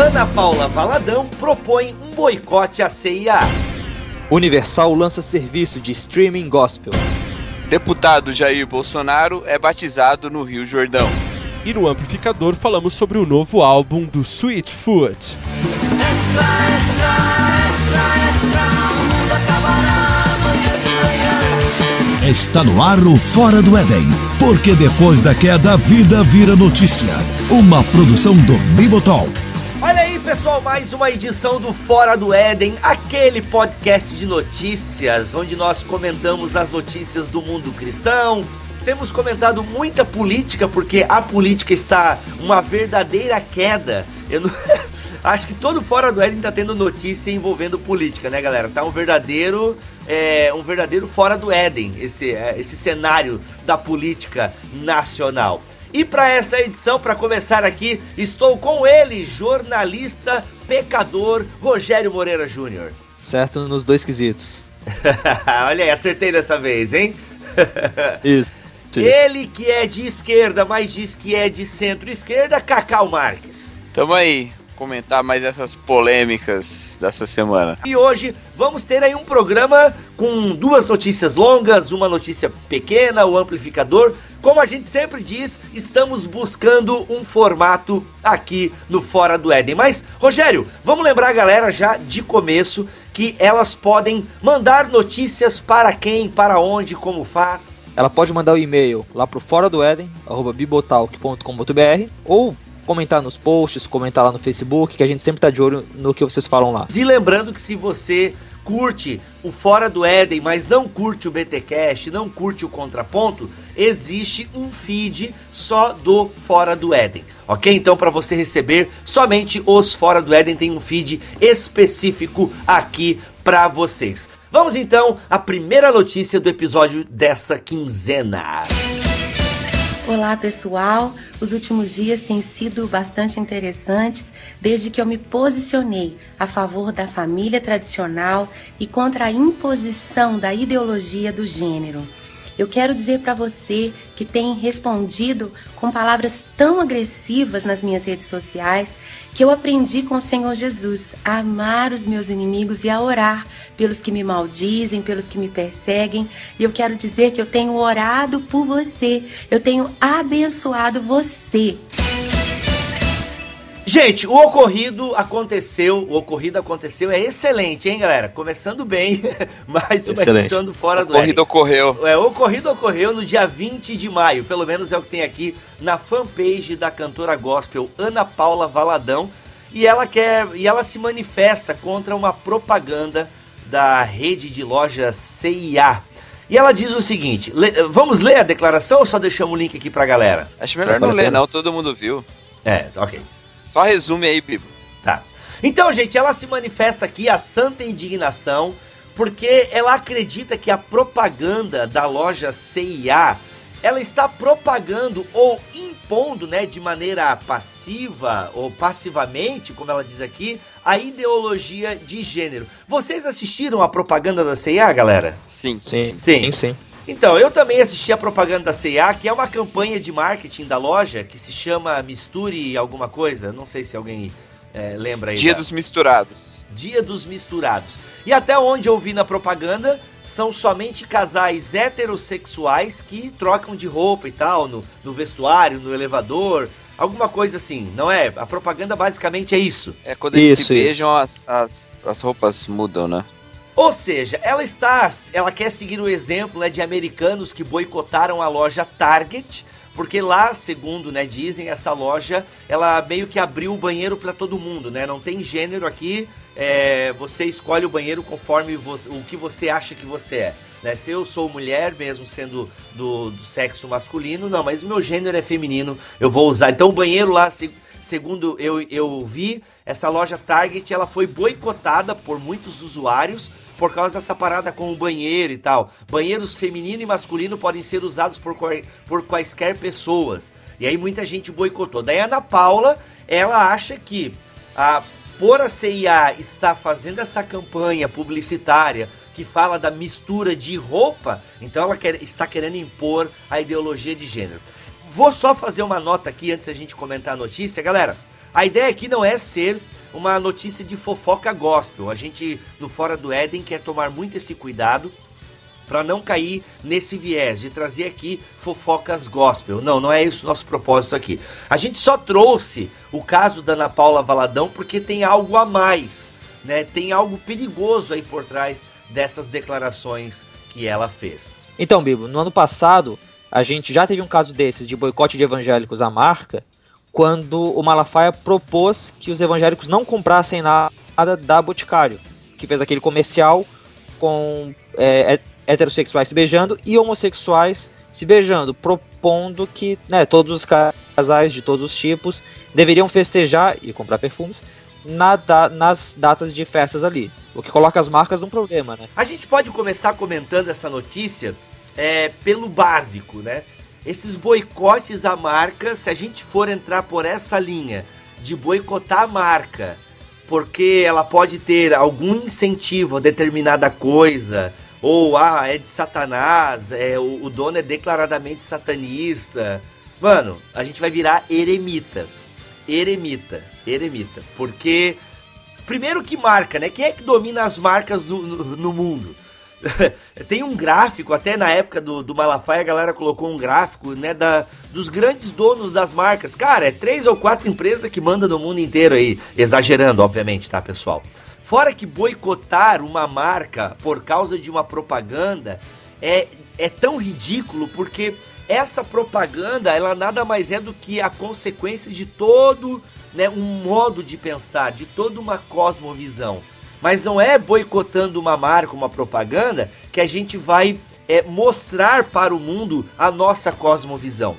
Ana Paula Valadão propõe um boicote à CIA. Universal lança serviço de streaming gospel. Deputado Jair Bolsonaro é batizado no Rio Jordão. E no amplificador falamos sobre o novo álbum do Sweet Foot. Extra, extra, extra, Está no ar o Fora do Éden, porque depois da queda a vida vira notícia. Uma produção do Bibotalk. Pessoal, mais uma edição do Fora do Éden, aquele podcast de notícias onde nós comentamos as notícias do mundo cristão. Temos comentado muita política porque a política está uma verdadeira queda. Eu não... Acho que todo fora do Éden tá tendo notícia envolvendo política, né, galera? Tá um verdadeiro, é, um verdadeiro fora do Éden, esse, é, esse cenário da política nacional. E para essa edição, para começar aqui, estou com ele, jornalista pecador Rogério Moreira Júnior. Certo nos dois quesitos. Olha aí, acertei dessa vez, hein? Isso. Ele que é de esquerda, mas diz que é de centro-esquerda, Cacau Marques. Tamo aí, comentar mais essas polêmicas dessa semana. E hoje vamos ter aí um programa com duas notícias longas, uma notícia pequena, o amplificador. Como a gente sempre diz, estamos buscando um formato aqui no Fora do Éden. Mas, Rogério, vamos lembrar a galera já de começo que elas podem mandar notícias para quem, para onde, como faz. Ela pode mandar o um e-mail lá pro fora do Éden, arroba bibotalk.com.br ou comentar nos posts, comentar lá no Facebook, que a gente sempre tá de olho no que vocês falam lá. E lembrando que se você curte o Fora do Éden, mas não curte o BTcast, não curte o Contraponto, existe um feed só do Fora do Éden. OK? Então para você receber somente os Fora do Éden tem um feed específico aqui para vocês. Vamos então à primeira notícia do episódio dessa quinzena. Olá pessoal, os últimos dias têm sido bastante interessantes desde que eu me posicionei a favor da família tradicional e contra a imposição da ideologia do gênero. Eu quero dizer para você que tem respondido com palavras tão agressivas nas minhas redes sociais que eu aprendi com o Senhor Jesus a amar os meus inimigos e a orar pelos que me maldizem, pelos que me perseguem. E eu quero dizer que eu tenho orado por você, eu tenho abençoado você. Gente, o ocorrido aconteceu, o ocorrido aconteceu, é excelente, hein, galera? Começando bem, mais uma excelente. edição do Fora do O ocorrido ocorreu. É, o ocorrido ocorreu no dia 20 de maio, pelo menos é o que tem aqui na fanpage da cantora gospel Ana Paula Valadão, e ela quer, e ela se manifesta contra uma propaganda da rede de lojas CIA. E ela diz o seguinte: le, vamos ler a declaração ou só deixamos o link aqui pra galera? Acho melhor não ler, não, todo mundo viu. É, ok. Só resume aí, Bibo. Tá. Então, gente, ela se manifesta aqui a santa indignação porque ela acredita que a propaganda da loja CIA ela está propagando ou impondo, né, de maneira passiva ou passivamente, como ela diz aqui, a ideologia de gênero. Vocês assistiram a propaganda da CIA, galera? Sim, sim, sim. sim. sim. Então, eu também assisti a propaganda da C&A, que é uma campanha de marketing da loja que se chama Misture alguma coisa. Não sei se alguém é, lembra aí. Dia da... dos Misturados. Dia dos Misturados. E até onde eu vi na propaganda, são somente casais heterossexuais que trocam de roupa e tal, no, no vestuário, no elevador, alguma coisa assim, não é? A propaganda basicamente é isso. É quando eles isso, se beijam, as, as, as roupas mudam, né? Ou seja, ela está, ela quer seguir o exemplo né, de americanos que boicotaram a loja Target, porque lá, segundo né, dizem, essa loja ela meio que abriu o banheiro para todo mundo, né? Não tem gênero aqui, é, você escolhe o banheiro conforme você, o que você acha que você é. Né? Se eu sou mulher, mesmo sendo do, do sexo masculino, não, mas o meu gênero é feminino, eu vou usar. Então o banheiro lá, segundo eu, eu vi, essa loja Target ela foi boicotada por muitos usuários por causa dessa parada com o banheiro e tal. Banheiros feminino e masculino podem ser usados por, por quaisquer pessoas. E aí muita gente boicotou. Daí a Ana Paula, ela acha que a por a CIA está fazendo essa campanha publicitária que fala da mistura de roupa, então ela quer, está querendo impor a ideologia de gênero. Vou só fazer uma nota aqui antes da gente comentar a notícia, galera. A ideia aqui não é ser uma notícia de fofoca gospel. A gente, no Fora do Éden, quer tomar muito esse cuidado para não cair nesse viés de trazer aqui fofocas gospel. Não, não é isso o nosso propósito aqui. A gente só trouxe o caso da Ana Paula Valadão porque tem algo a mais, né? Tem algo perigoso aí por trás dessas declarações que ela fez. Então, Bibo, no ano passado, a gente já teve um caso desses de boicote de evangélicos à marca, quando o Malafaia propôs que os evangélicos não comprassem nada da Boticário, que fez aquele comercial com é, heterossexuais se beijando e homossexuais se beijando, propondo que né, todos os casais de todos os tipos deveriam festejar e comprar perfumes na da, nas datas de festas ali. O que coloca as marcas num problema, né? A gente pode começar comentando essa notícia é, pelo básico, né? Esses boicotes à marca, se a gente for entrar por essa linha de boicotar a marca, porque ela pode ter algum incentivo a determinada coisa, ou ah, é de Satanás, é, o, o dono é declaradamente satanista. Mano, a gente vai virar eremita. Eremita, eremita. Porque, primeiro que marca, né? Quem é que domina as marcas no, no, no mundo? Tem um gráfico, até na época do, do Malafaia a galera colocou um gráfico, né, da, dos grandes donos das marcas. Cara, é três ou quatro empresas que mandam no mundo inteiro aí. Exagerando, obviamente, tá, pessoal? Fora que boicotar uma marca por causa de uma propaganda é, é tão ridículo porque essa propaganda ela nada mais é do que a consequência de todo né, um modo de pensar, de toda uma cosmovisão. Mas não é boicotando uma marca, uma propaganda, que a gente vai é, mostrar para o mundo a nossa cosmovisão.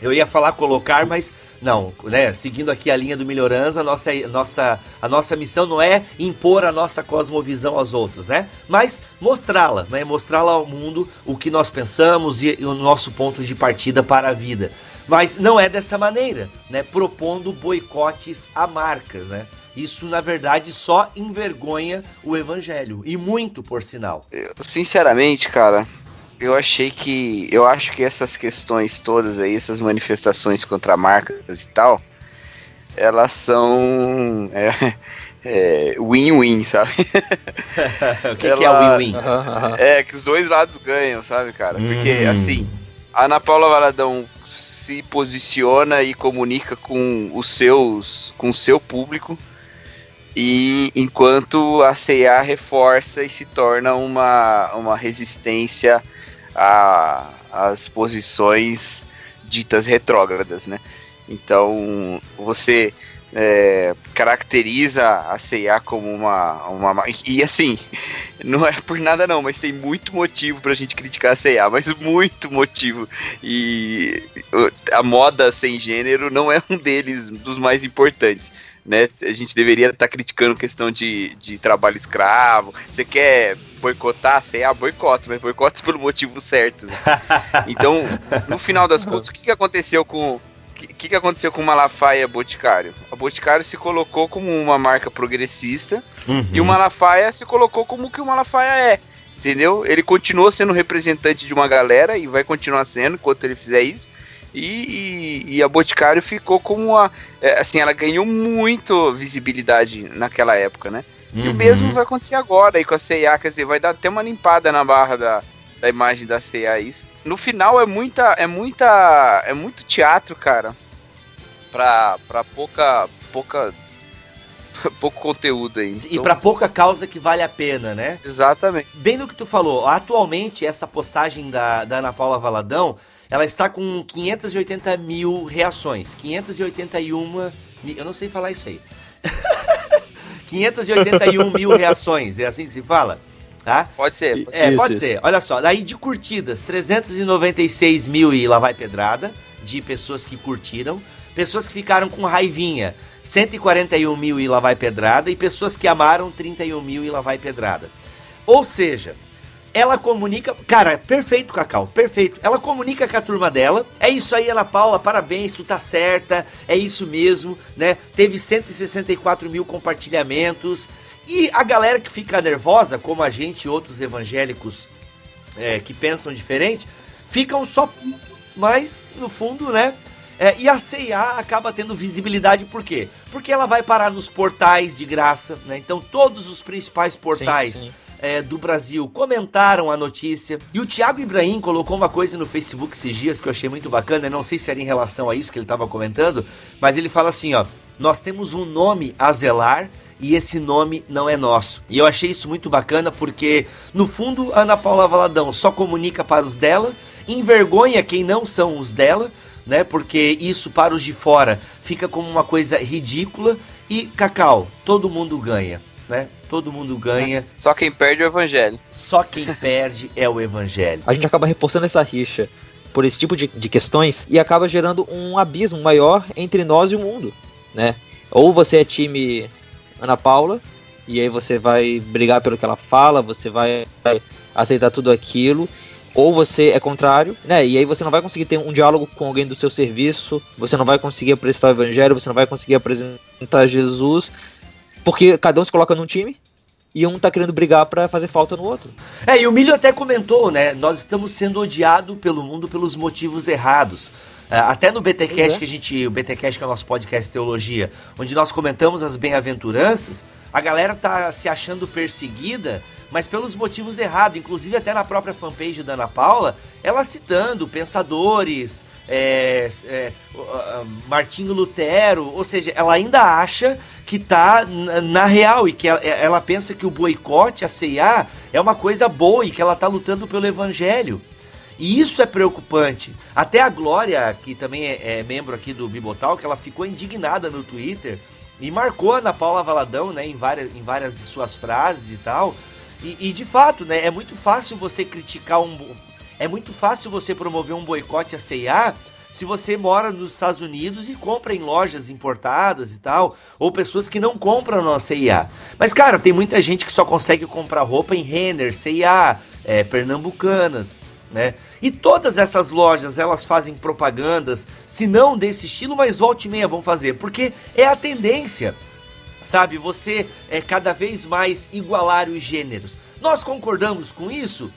Eu ia falar colocar, mas não, né? Seguindo aqui a linha do Melhorança, a nossa, nossa, a nossa missão não é impor a nossa cosmovisão aos outros, né? Mas mostrá-la, né? Mostrá-la ao mundo o que nós pensamos e, e o nosso ponto de partida para a vida. Mas não é dessa maneira, né? Propondo boicotes a marcas, né? Isso, na verdade, só envergonha o evangelho. E muito, por sinal. Eu, sinceramente, cara, eu achei que. Eu acho que essas questões todas aí, essas manifestações contra marcas e tal, elas são. win-win, é, é, sabe? o que, Ela, que é win-win? É, que os dois lados ganham, sabe, cara? Porque, hum. assim, a Ana Paula Valadão se posiciona e comunica com os seus. com o seu público e enquanto a CIA reforça e se torna uma, uma resistência às posições ditas retrógradas, né? Então você é, caracteriza a CIA como uma, uma. E assim, não é por nada não, mas tem muito motivo pra gente criticar a CIA, mas muito motivo. E a moda sem gênero não é um deles, dos mais importantes né? A gente deveria estar tá criticando questão de, de trabalho escravo. Você quer boicotar? Você é boicote, mas boicote pelo motivo certo. Né? Então, no final das contas, o que, que aconteceu com o que, que aconteceu com Malafaia Boticário? A Boticário se colocou como uma marca progressista uhum. e o Malafaia se colocou como que o Malafaia é. Entendeu? Ele continuou sendo representante de uma galera e vai continuar sendo enquanto ele fizer isso. E, e, e, a Boticário ficou como uma. É, assim, ela ganhou muito visibilidade naquela época, né? Uhum. E o uhum. mesmo vai acontecer agora aí com a CIA, quer dizer, vai dar até uma limpada na barra da, da imagem da CIA isso. No final é muita. É muita. É muito teatro, cara. Pra, pra pouca. pouca. pouco conteúdo aí. Então... E para pouca causa que vale a pena, né? Exatamente. Bem no que tu falou, atualmente essa postagem da, da Ana Paula Valadão ela está com 580 mil reações. 581 mil, eu não sei falar isso aí. 581 mil reações, é assim que se fala? Tá? Pode ser. É, isso, pode isso. ser. Olha só, daí de curtidas, 396 mil e lá vai pedrada, de pessoas que curtiram. Pessoas que ficaram com raivinha, 141 mil e lá vai pedrada. E pessoas que amaram, 31 mil e lá vai pedrada. Ou seja, ela comunica. Cara, perfeito, Cacau, perfeito. Ela comunica com a turma dela. É isso aí, Ana Paula, parabéns, tu tá certa. É isso mesmo, né? Teve 164 mil compartilhamentos. E a galera que fica nervosa, como a gente e outros evangélicos é, que pensam diferente, ficam só. Mas, no fundo, né? É, e a CIA acaba tendo visibilidade por quê? Porque ela vai parar nos portais de graça, né? Então todos os principais portais sim, sim. É, do Brasil comentaram a notícia. E o Thiago Ibrahim colocou uma coisa no Facebook esses dias que eu achei muito bacana. Não sei se era em relação a isso que ele estava comentando, mas ele fala assim: ó, nós temos um nome a zelar e esse nome não é nosso. E eu achei isso muito bacana porque, no fundo, Ana Paula Valadão só comunica para os dela, envergonha quem não são os dela né? Porque isso para os de fora fica como uma coisa ridícula e Cacau, todo mundo ganha, né? Todo mundo ganha. Só quem perde é o evangelho. Só quem perde é o evangelho. A gente acaba reforçando essa rixa por esse tipo de, de questões e acaba gerando um abismo maior entre nós e o mundo, né? Ou você é time Ana Paula e aí você vai brigar pelo que ela fala, você vai aceitar tudo aquilo ou você é contrário, né? E aí você não vai conseguir ter um diálogo com alguém do seu serviço, você não vai conseguir apresentar o evangelho, você não vai conseguir apresentar Jesus, porque cada um se coloca num time e um tá querendo brigar para fazer falta no outro. É, e o Milho até comentou, né? Nós estamos sendo odiados pelo mundo pelos motivos errados. É, até no BTcast é. que a gente, o BTcast que é o nosso podcast teologia, onde nós comentamos as bem-aventuranças, a galera tá se achando perseguida mas pelos motivos errados. Inclusive, até na própria fanpage da Ana Paula, ela citando pensadores, é, é, Martinho Lutero, ou seja, ela ainda acha que tá na real e que ela, ela pensa que o boicote, a CIA, é uma coisa boa e que ela tá lutando pelo evangelho. E isso é preocupante. Até a Glória, que também é, é membro aqui do Bibotal, que ela ficou indignada no Twitter e marcou a Ana Paula Valadão, né, em várias, em várias de suas frases e tal, e, e, de fato, né, é muito fácil você criticar um. É muito fácil você promover um boicote à CIA se você mora nos Estados Unidos e compra em lojas importadas e tal, ou pessoas que não compram na CIA. Mas, cara, tem muita gente que só consegue comprar roupa em Renner, CIA, é, Pernambucanas, né? E todas essas lojas, elas fazem propagandas, se não desse estilo, mas volte e meia vão fazer, porque é a tendência sabe? Você é cada vez mais igualar os gêneros. Nós concordamos com isso?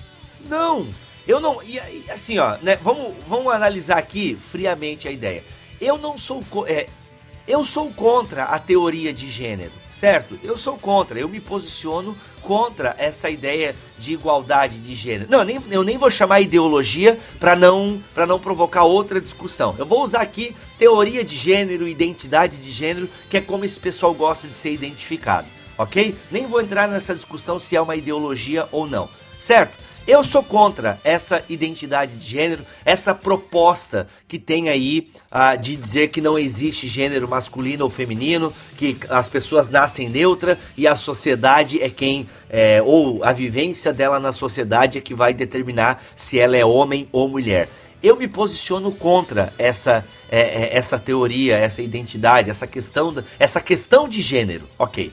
Não. Eu não. E, assim, ó, né? Vamos, vamos analisar aqui friamente a ideia. Eu não sou. É, eu sou contra a teoria de gênero certo? Eu sou contra, eu me posiciono contra essa ideia de igualdade de gênero. Não, eu nem, eu nem vou chamar ideologia para não, não provocar outra discussão. Eu vou usar aqui teoria de gênero, identidade de gênero, que é como esse pessoal gosta de ser identificado, ok? Nem vou entrar nessa discussão se é uma ideologia ou não, certo? Eu sou contra essa identidade de gênero, essa proposta que tem aí uh, de dizer que não existe gênero masculino ou feminino, que as pessoas nascem neutra e a sociedade é quem, é, ou a vivência dela na sociedade é que vai determinar se ela é homem ou mulher. Eu me posiciono contra essa, é, é, essa teoria, essa identidade, essa questão, essa questão de gênero. Ok,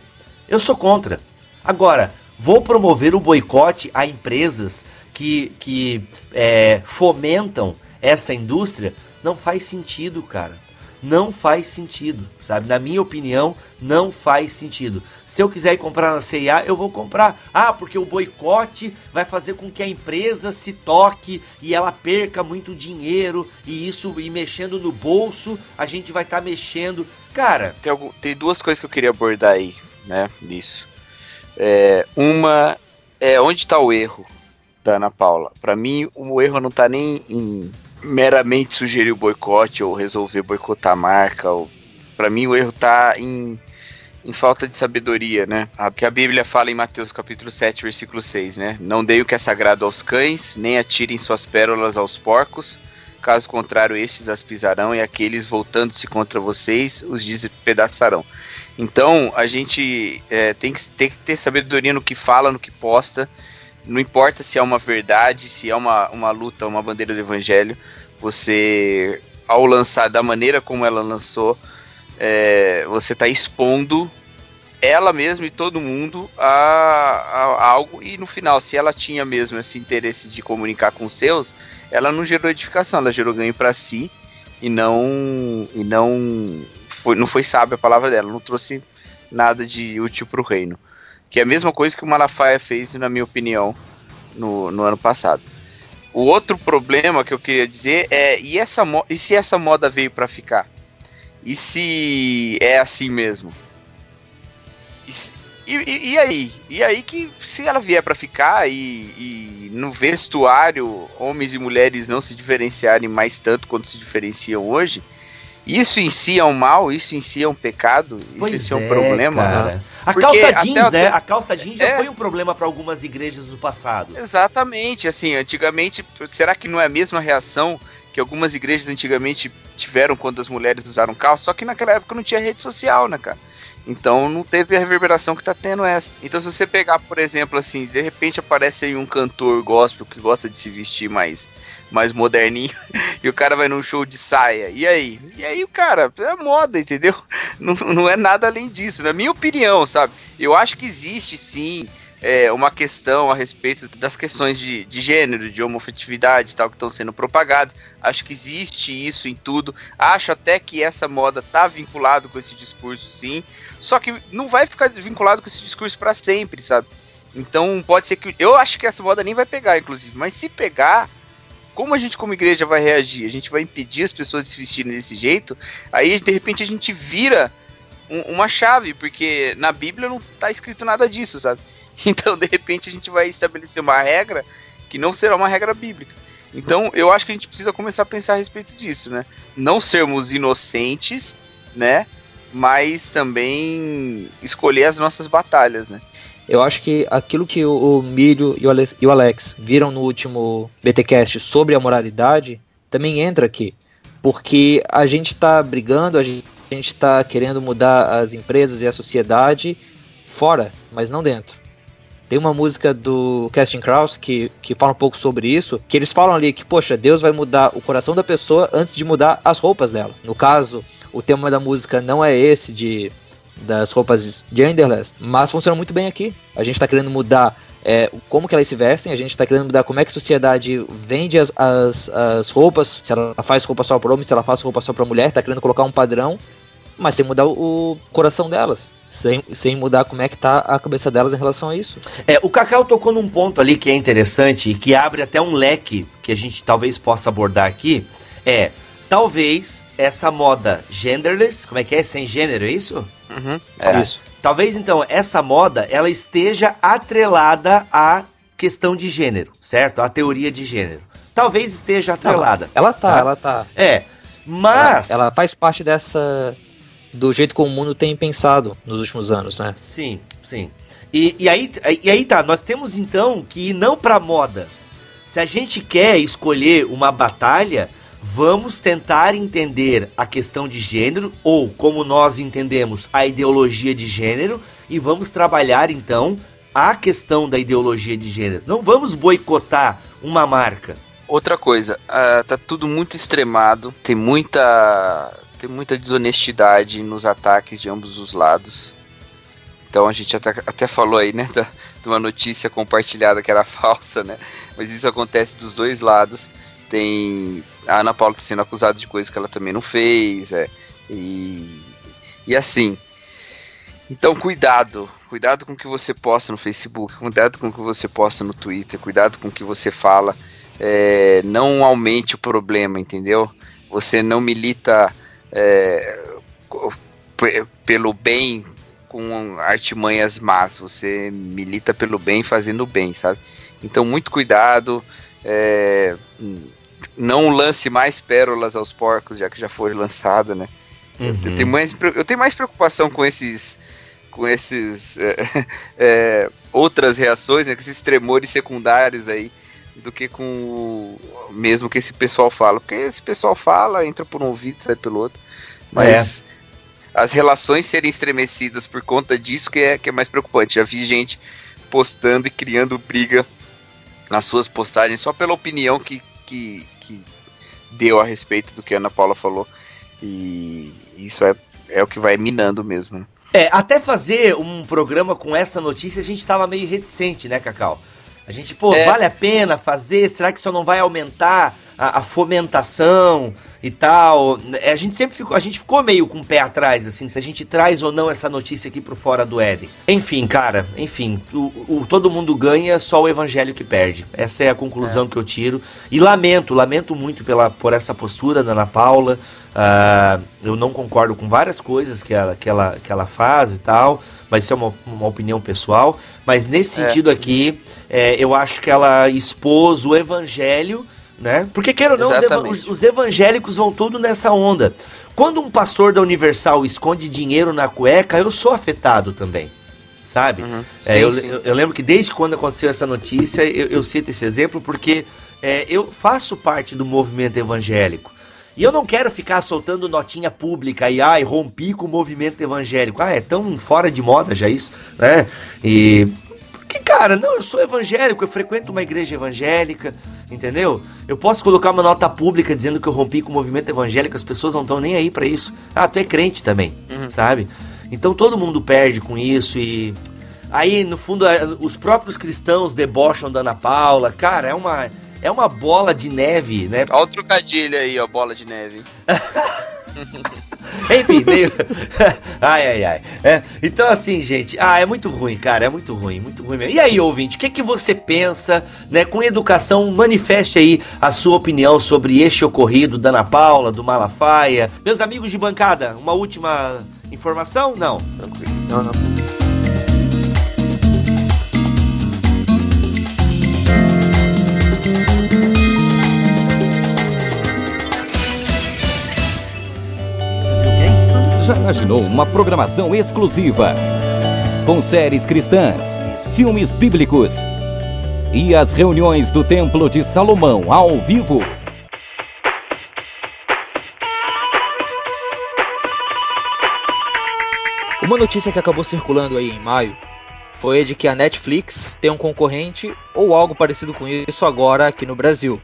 eu sou contra. Agora, Vou promover o boicote a empresas que, que é, fomentam essa indústria. Não faz sentido, cara. Não faz sentido, sabe? Na minha opinião, não faz sentido. Se eu quiser comprar na CIA, eu vou comprar. Ah, porque o boicote vai fazer com que a empresa se toque e ela perca muito dinheiro e isso e mexendo no bolso, a gente vai estar tá mexendo. Cara, tem, algum, tem duas coisas que eu queria abordar aí, né, nisso. É, uma é onde está o erro da Ana Paula. Para mim, o erro não está nem em meramente sugerir o boicote ou resolver boicotar a marca. Para mim, o erro está em, em falta de sabedoria, né? Porque a Bíblia fala em Mateus capítulo 7, versículo 6, né? Não dei o que é sagrado aos cães, nem atirem suas pérolas aos porcos. Caso contrário, estes as pisarão e aqueles voltando-se contra vocês os despedaçarão. Então, a gente é, tem, que, tem que ter sabedoria no que fala, no que posta. Não importa se é uma verdade, se é uma, uma luta, uma bandeira do evangelho. Você, ao lançar da maneira como ela lançou, é, você está expondo ela mesma e todo mundo a, a, a, algo. E no final, se ela tinha mesmo esse interesse de comunicar com os seus, ela não gerou edificação, ela gerou ganho para si e não e não foi, não foi sábia a palavra dela, não trouxe nada de útil para o reino. Que é a mesma coisa que o Malafaia fez, na minha opinião, no, no ano passado. o outro problema que eu queria dizer é e, essa, e se essa moda veio para ficar? E se é assim mesmo? E, e, e, aí? E aí que se ela vier para ficar e, e, no vestuário homens e mulheres não se diferenciarem mais tanto quanto se diferenciam hoje, isso em si é um mal, isso em si é um pecado, pois isso em si é um problema. Cara. A Porque calça jeans, até, né? A calça jeans já é, foi um problema para algumas igrejas do passado. Exatamente, assim, antigamente, será que não é a mesma reação que algumas igrejas antigamente tiveram quando as mulheres usaram calça? Só que naquela época não tinha rede social, né, cara? Então não teve a reverberação que tá tendo essa. Então se você pegar, por exemplo, assim, de repente aparece aí um cantor gospel que gosta de se vestir mais mais moderninho e o cara vai num show de saia. E aí? E aí cara, é moda, entendeu? Não, não é nada além disso, na minha opinião, sabe? Eu acho que existe sim é, uma questão a respeito das questões de, de gênero, de homofetividade e tal, que estão sendo propagadas. Acho que existe isso em tudo. Acho até que essa moda tá vinculado com esse discurso, sim. Só que não vai ficar vinculado com esse discurso para sempre, sabe? Então pode ser que. Eu acho que essa moda nem vai pegar, inclusive. Mas se pegar, como a gente, como igreja, vai reagir? A gente vai impedir as pessoas de se vestirem desse jeito? Aí, de repente, a gente vira um, uma chave, porque na Bíblia não tá escrito nada disso, sabe? Então, de repente, a gente vai estabelecer uma regra que não será uma regra bíblica. Então, eu acho que a gente precisa começar a pensar a respeito disso, né? Não sermos inocentes, né? Mas também escolher as nossas batalhas, né? Eu acho que aquilo que o, Milho e o, Alex, viram no último BTcast sobre a moralidade também entra aqui. Porque a gente está brigando, a gente está querendo mudar as empresas e a sociedade fora, mas não dentro. Tem uma música do Casting Crows que, que fala um pouco sobre isso, que eles falam ali que, poxa, Deus vai mudar o coração da pessoa antes de mudar as roupas dela. No caso, o tema da música não é esse de das roupas genderless, mas funciona muito bem aqui. A gente está querendo mudar é, como que elas se vestem, a gente está querendo mudar como é que a sociedade vende as, as, as roupas, se ela faz roupa só para homem, se ela faz roupa só para mulher, está querendo colocar um padrão, mas sem mudar o, o coração delas sem, sem mudar como é que tá a cabeça delas em relação a isso. É, o Cacau tocou num ponto ali que é interessante e que abre até um leque que a gente talvez possa abordar aqui. É, talvez essa moda genderless, como é que é? Sem gênero, é isso? Uhum, é. Isso. Talvez então essa moda ela esteja atrelada à questão de gênero, certo? A teoria de gênero. Talvez esteja atrelada. Ela, ela tá, tá, ela tá. É. Mas. Ela, ela, faz parte dessa do jeito como o mundo tem pensado nos últimos anos, né? Sim, sim. E, e, aí, e aí tá, nós temos então que ir não pra moda. Se a gente quer escolher uma batalha, vamos tentar entender a questão de gênero, ou como nós entendemos, a ideologia de gênero, e vamos trabalhar então a questão da ideologia de gênero. Não vamos boicotar uma marca. Outra coisa, uh, tá tudo muito extremado, tem muita tem muita desonestidade nos ataques de ambos os lados. Então a gente até, até falou aí, né, da, de uma notícia compartilhada que era falsa, né? Mas isso acontece dos dois lados. Tem a Ana Paula sendo acusada de coisas que ela também não fez, é, e, e assim. Então cuidado, cuidado com o que você posta no Facebook, cuidado com o que você posta no Twitter, cuidado com o que você fala. É, não aumente o problema, entendeu? Você não milita é, pelo bem com artimanhas más, você milita pelo bem fazendo bem, sabe? Então, muito cuidado, é, não lance mais pérolas aos porcos, já que já foi lançada, né? Uhum. Eu, tenho mais, eu tenho mais preocupação com esses com esses é, é, outras reações, né, com esses tremores secundários aí, do que com o mesmo que esse pessoal fala. Porque esse pessoal fala, entra por um ouvido, sai pelo outro. Mas é. as relações serem estremecidas por conta disso que é, que é mais preocupante. Já vi gente postando e criando briga nas suas postagens só pela opinião que, que, que deu a respeito do que a Ana Paula falou. E isso é, é o que vai minando mesmo. É, até fazer um programa com essa notícia a gente tava meio reticente, né, Cacau? A gente, pô, é. vale a pena fazer? Será que isso não vai aumentar a, a, fomentação e tal. É, a gente sempre ficou, a gente ficou meio com o pé atrás, assim, se a gente traz ou não essa notícia aqui pro fora do Éden. Enfim, cara, enfim, o, o, todo mundo ganha, só o evangelho que perde. Essa é a conclusão é. que eu tiro. E lamento, lamento muito pela, por essa postura da Ana Paula. Uh, eu não concordo com várias coisas que ela, que ela, que ela faz e tal, mas isso é uma, uma opinião pessoal. Mas nesse é. sentido aqui, é, eu acho que ela expôs o evangelho, né? Porque, quero ou não, os, os, evangélicos vão tudo nessa onda. Quando um pastor da Universal esconde dinheiro na cueca, eu sou afetado também. Sabe? Uhum. É, sim, eu. Eu, eu, lembro que desde quando aconteceu essa notícia, eu, eu cito esse exemplo porque é, eu faço parte do movimento evangélico. E eu não quero ficar soltando notinha pública e, ai, rompi com o movimento evangélico. Ah, é tão fora de moda já isso, né? E. Porque, cara, não, eu sou evangélico, eu frequento uma igreja evangélica, entendeu? Eu posso colocar uma nota pública dizendo que eu rompi com o movimento evangélico, as pessoas não estão nem aí para isso. Ah, tu é crente também, uhum. sabe? Então todo mundo perde com isso e. Aí, no fundo, os próprios cristãos debocham da Ana Paula. Cara, é uma é uma bola de neve, né? Olha o trocadilho aí, ó, bola de neve. Enfim, meio. ai, ai, ai. É, então, assim, gente, ah, é muito ruim, cara, é muito ruim, muito ruim mesmo. E aí, ouvinte, o que, que você pensa, né? Com educação, manifeste aí a sua opinião sobre este ocorrido da Ana Paula, do Malafaia. Meus amigos de bancada, uma última informação? Não, tranquilo. Não, não. Já imaginou uma programação exclusiva? Com séries cristãs, filmes bíblicos e as reuniões do Templo de Salomão ao vivo? Uma notícia que acabou circulando aí em maio foi de que a Netflix tem um concorrente ou algo parecido com isso agora aqui no Brasil.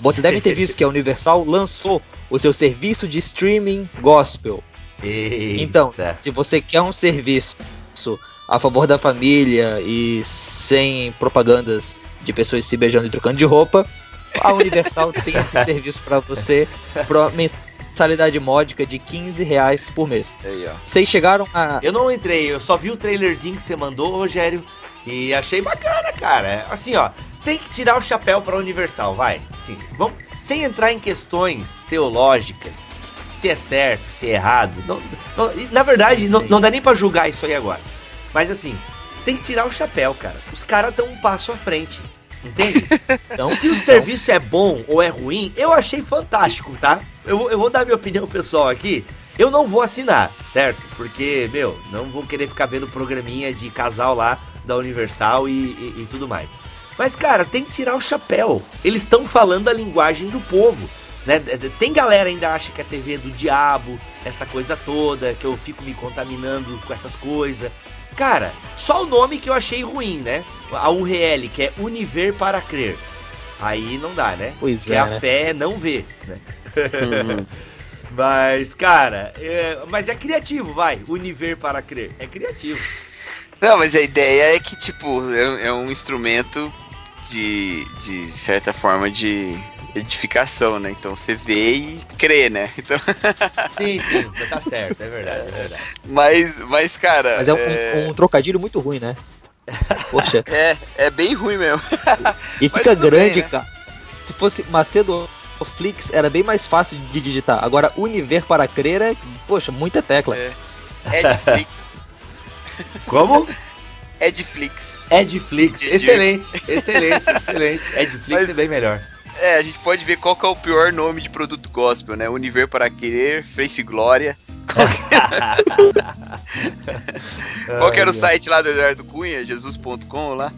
Você deve ter visto que a Universal lançou o seu serviço de streaming gospel, Eita. Então, se você quer um serviço a favor da família e sem propagandas de pessoas se beijando e trocando de roupa, a Universal tem esse serviço para você por mensalidade módica de 15 reais por mês. Aí, Vocês chegaram a. Eu não entrei, eu só vi o trailerzinho que você mandou, Rogério, e achei bacana, cara. Assim, ó, tem que tirar o chapéu pra Universal, vai. Sim, vamos, sem entrar em questões teológicas se é certo, se é errado. Não, não, na verdade, não, não, dá nem para julgar isso aí agora. Mas assim, tem que tirar o chapéu, cara. Os caras dão um passo à frente. Entende? Então, se o serviço é bom ou é ruim, eu achei fantástico, tá? Eu, eu vou dar minha opinião pessoal aqui. Eu não vou assinar, certo? Porque, meu, não vou querer ficar vendo programinha de casal lá da Universal e, e, e tudo mais. Mas, cara, tem que tirar o chapéu. Eles estão falando a linguagem do povo. Né? Tem galera ainda acha que a TV é do diabo, essa coisa toda, que eu fico me contaminando com essas coisas. Cara, só o nome que eu achei ruim, né? A URL, que é Univer para Crer. Aí não dá, né? Pois que é. a né? fé é não ver, né? Uhum. mas, cara, é, mas é criativo, vai. Univer para crer. É criativo. Não, mas a ideia é que, tipo, é, é um instrumento de, de certa forma de edificação, né? Então você vê e crê, né? Então... sim, sim, tá certo, é verdade, é verdade. Mas, mas cara. Mas é um, é... um trocadilho muito ruim, né? Poxa. É, é bem ruim mesmo. E fica grande, bem, né? cara. Se fosse Macedo Flix, era bem mais fácil de digitar. Agora, Univer para crer é, poxa, muita tecla. É. Edflix. Como? Edflix. Edflix, excelente, excelente, excelente. Edflix Mas, é bem melhor. É, a gente pode ver qual que é o pior nome de produto gospel, né? Univer para Querer, Face Glória. Qual que, qual que era o site lá do Eduardo Cunha? Jesus.com lá?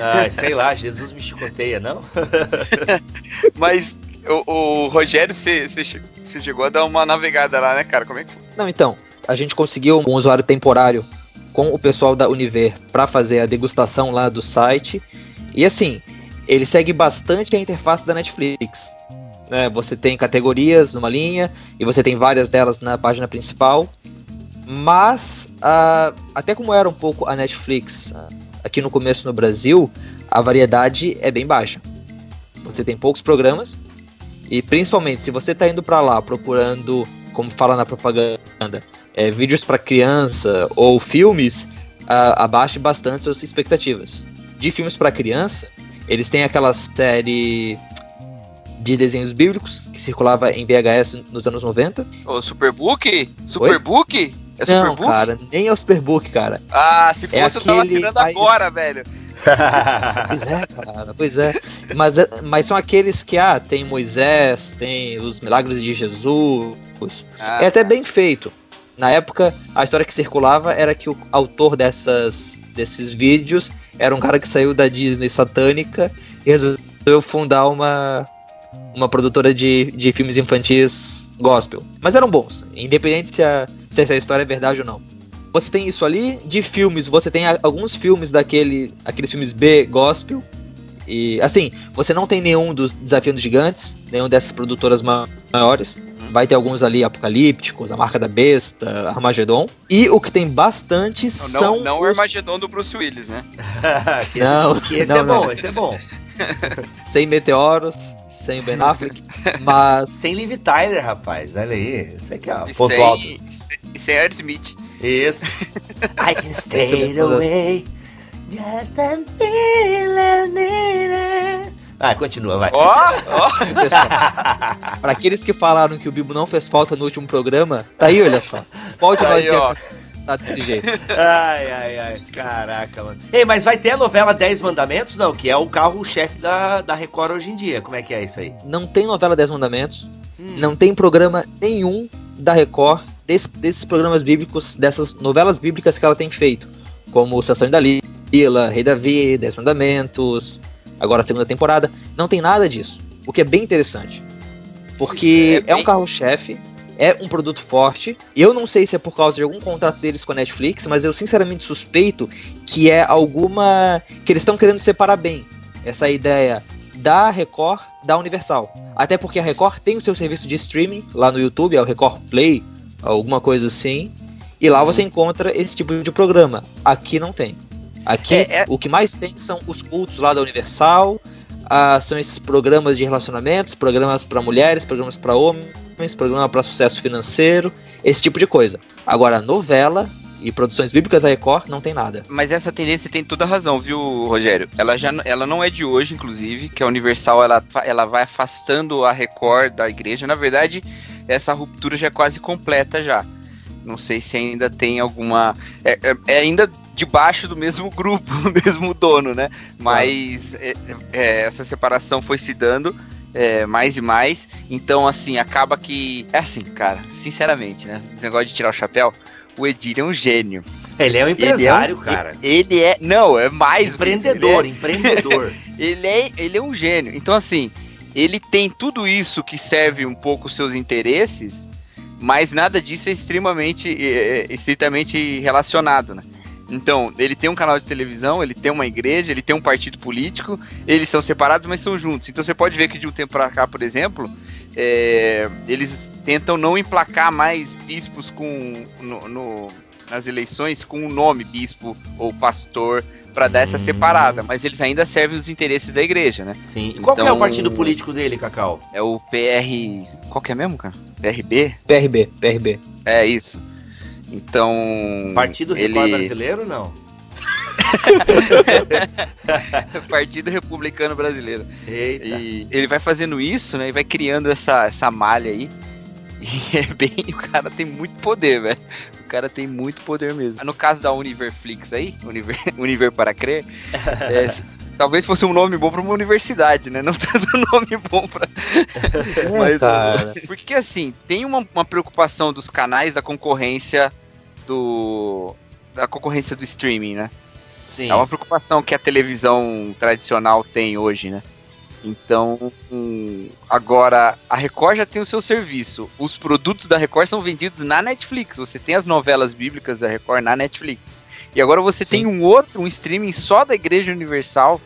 Ah, sei lá, Jesus me chicoteia, não? Mas o, o Rogério, você chegou a dar uma navegada lá, né, cara? Como é que foi? Não, então, a gente conseguiu um usuário temporário com o pessoal da Univer para fazer a degustação lá do site. E assim, ele segue bastante a interface da Netflix. Né? Você tem categorias numa linha e você tem várias delas na página principal. Mas, uh, até como era um pouco a Netflix uh, aqui no começo no Brasil, a variedade é bem baixa. Você tem poucos programas, E principalmente, se você tá indo para lá procurando, como fala na propaganda, é, vídeos para criança ou filmes, uh, abaixe bastante suas expectativas. De filmes para criança, eles têm aquela série de desenhos bíblicos que circulava em VHS nos anos 90. O Superbook? Superbook? É Não, Superbook? cara, nem é o Superbook, cara. Ah, se é fosse é eu tava assinando mais... agora, velho. pois é, cara, pois é. Mas, é, mas são aqueles que, ah, tem Moisés, tem os milagres de Jesus. Ah, é até bem feito. Na época, a história que circulava era que o autor dessas, desses vídeos era um cara que saiu da Disney satânica e resolveu fundar uma, uma produtora de, de filmes infantis gospel. Mas eram bons, independente se, a, se essa história é verdade ou não. Você tem isso ali, de filmes, você tem alguns filmes daquele, aqueles filmes B gospel. E assim, você não tem nenhum dos Desafiando Gigantes, nenhum dessas produtoras maiores. Vai ter alguns ali apocalípticos, a marca da besta, Armagedon. E o que tem bastante não, são. Não, não os... o Armagedon do Bruce Willis, né? que não, que esse não, é bom, não. esse é bom. Sem meteoros, sem Ben Affleck, mas. Sem Liv Tyler, rapaz. Olha aí. Isso aqui, ó. Ponto sem, alto. E sem Ed Smith. Isso. I can stay away. Just a feeling Ah, continua, vai. Ó, ó. Pra aqueles que falaram que o Bibo não fez falta no último programa, tá aí, olha só. Pode nós dizer tá desse jeito. Ai, ai, ai. Caraca, mano. Ei, mas vai ter a novela 10 Mandamentos? Não, que é o carro-chefe da, da Record hoje em dia. Como é que é isso aí? Não tem novela 10 Mandamentos. Hum. Não tem programa nenhum da Record desse, desses programas bíblicos, dessas novelas bíblicas que ela tem feito. Como Estação da Lila, Rei Davi, 10 Mandamentos, agora a segunda temporada. Não tem nada disso. O que é bem interessante. Porque é, é um carro-chefe é um produto forte. Eu não sei se é por causa de algum contrato deles com a Netflix, mas eu sinceramente suspeito que é alguma. que eles estão querendo separar bem essa ideia da Record da Universal. Até porque a Record tem o seu serviço de streaming lá no YouTube, é o Record Play, alguma coisa assim. E lá você encontra esse tipo de programa. Aqui não tem. Aqui é, é... o que mais tem são os cultos lá da Universal, ah, são esses programas de relacionamentos, programas para mulheres, programas para homens programa para sucesso financeiro, esse tipo de coisa. Agora, novela e produções bíblicas da Record não tem nada. Mas essa tendência tem toda razão, viu, Rogério? Ela já ela não é de hoje, inclusive, que a Universal ela, ela vai afastando a Record da igreja. Na verdade, essa ruptura já é quase completa já. Não sei se ainda tem alguma. É, é, é ainda debaixo do mesmo grupo, mesmo dono, né? Mas é, é, essa separação foi se dando é, mais e mais. Então, assim, acaba que. É assim, cara, sinceramente, né? Esse negócio de tirar o chapéu, o Edir é um gênio. Ele é um empresário, ele é um, cara. Ele é. Não, é mais. Empreendedor, ele é, empreendedor. ele, é, ele é um gênio. Então, assim, ele tem tudo isso que serve um pouco os seus interesses, mas nada disso é extremamente. É, é estritamente relacionado, né? Então, ele tem um canal de televisão, ele tem uma igreja, ele tem um partido político, eles são separados, mas são juntos. Então você pode ver que de um tempo para cá, por exemplo, é, eles tentam não emplacar mais bispos com no, no, nas eleições com o nome bispo ou pastor para dar essa separada, mas eles ainda servem os interesses da igreja, né? Sim. E qual então, é o então, partido político dele, Cacau? É o PR. Qual que é mesmo, cara? PRB? PRB, PRB. É isso. Então. Partido ele... Record Brasileiro não? Partido Republicano Brasileiro. Eita. E ele vai fazendo isso, né? E vai criando essa, essa malha aí. E é bem. O cara tem muito poder, velho. O cara tem muito poder mesmo. No caso da Univerflix aí, Univer, Univer para crer, é, talvez fosse um nome bom para uma universidade, né? Não tanto um nome bom para. É, Mas, cara. Porque assim, tem uma, uma preocupação dos canais da concorrência do. da concorrência do streaming, né? Sim. É uma preocupação que a televisão tradicional tem hoje, né? Então, agora a Record já tem o seu serviço. Os produtos da Record são vendidos na Netflix. Você tem as novelas bíblicas da Record na Netflix. E agora você Sim. tem um outro, um streaming só da Igreja Universal.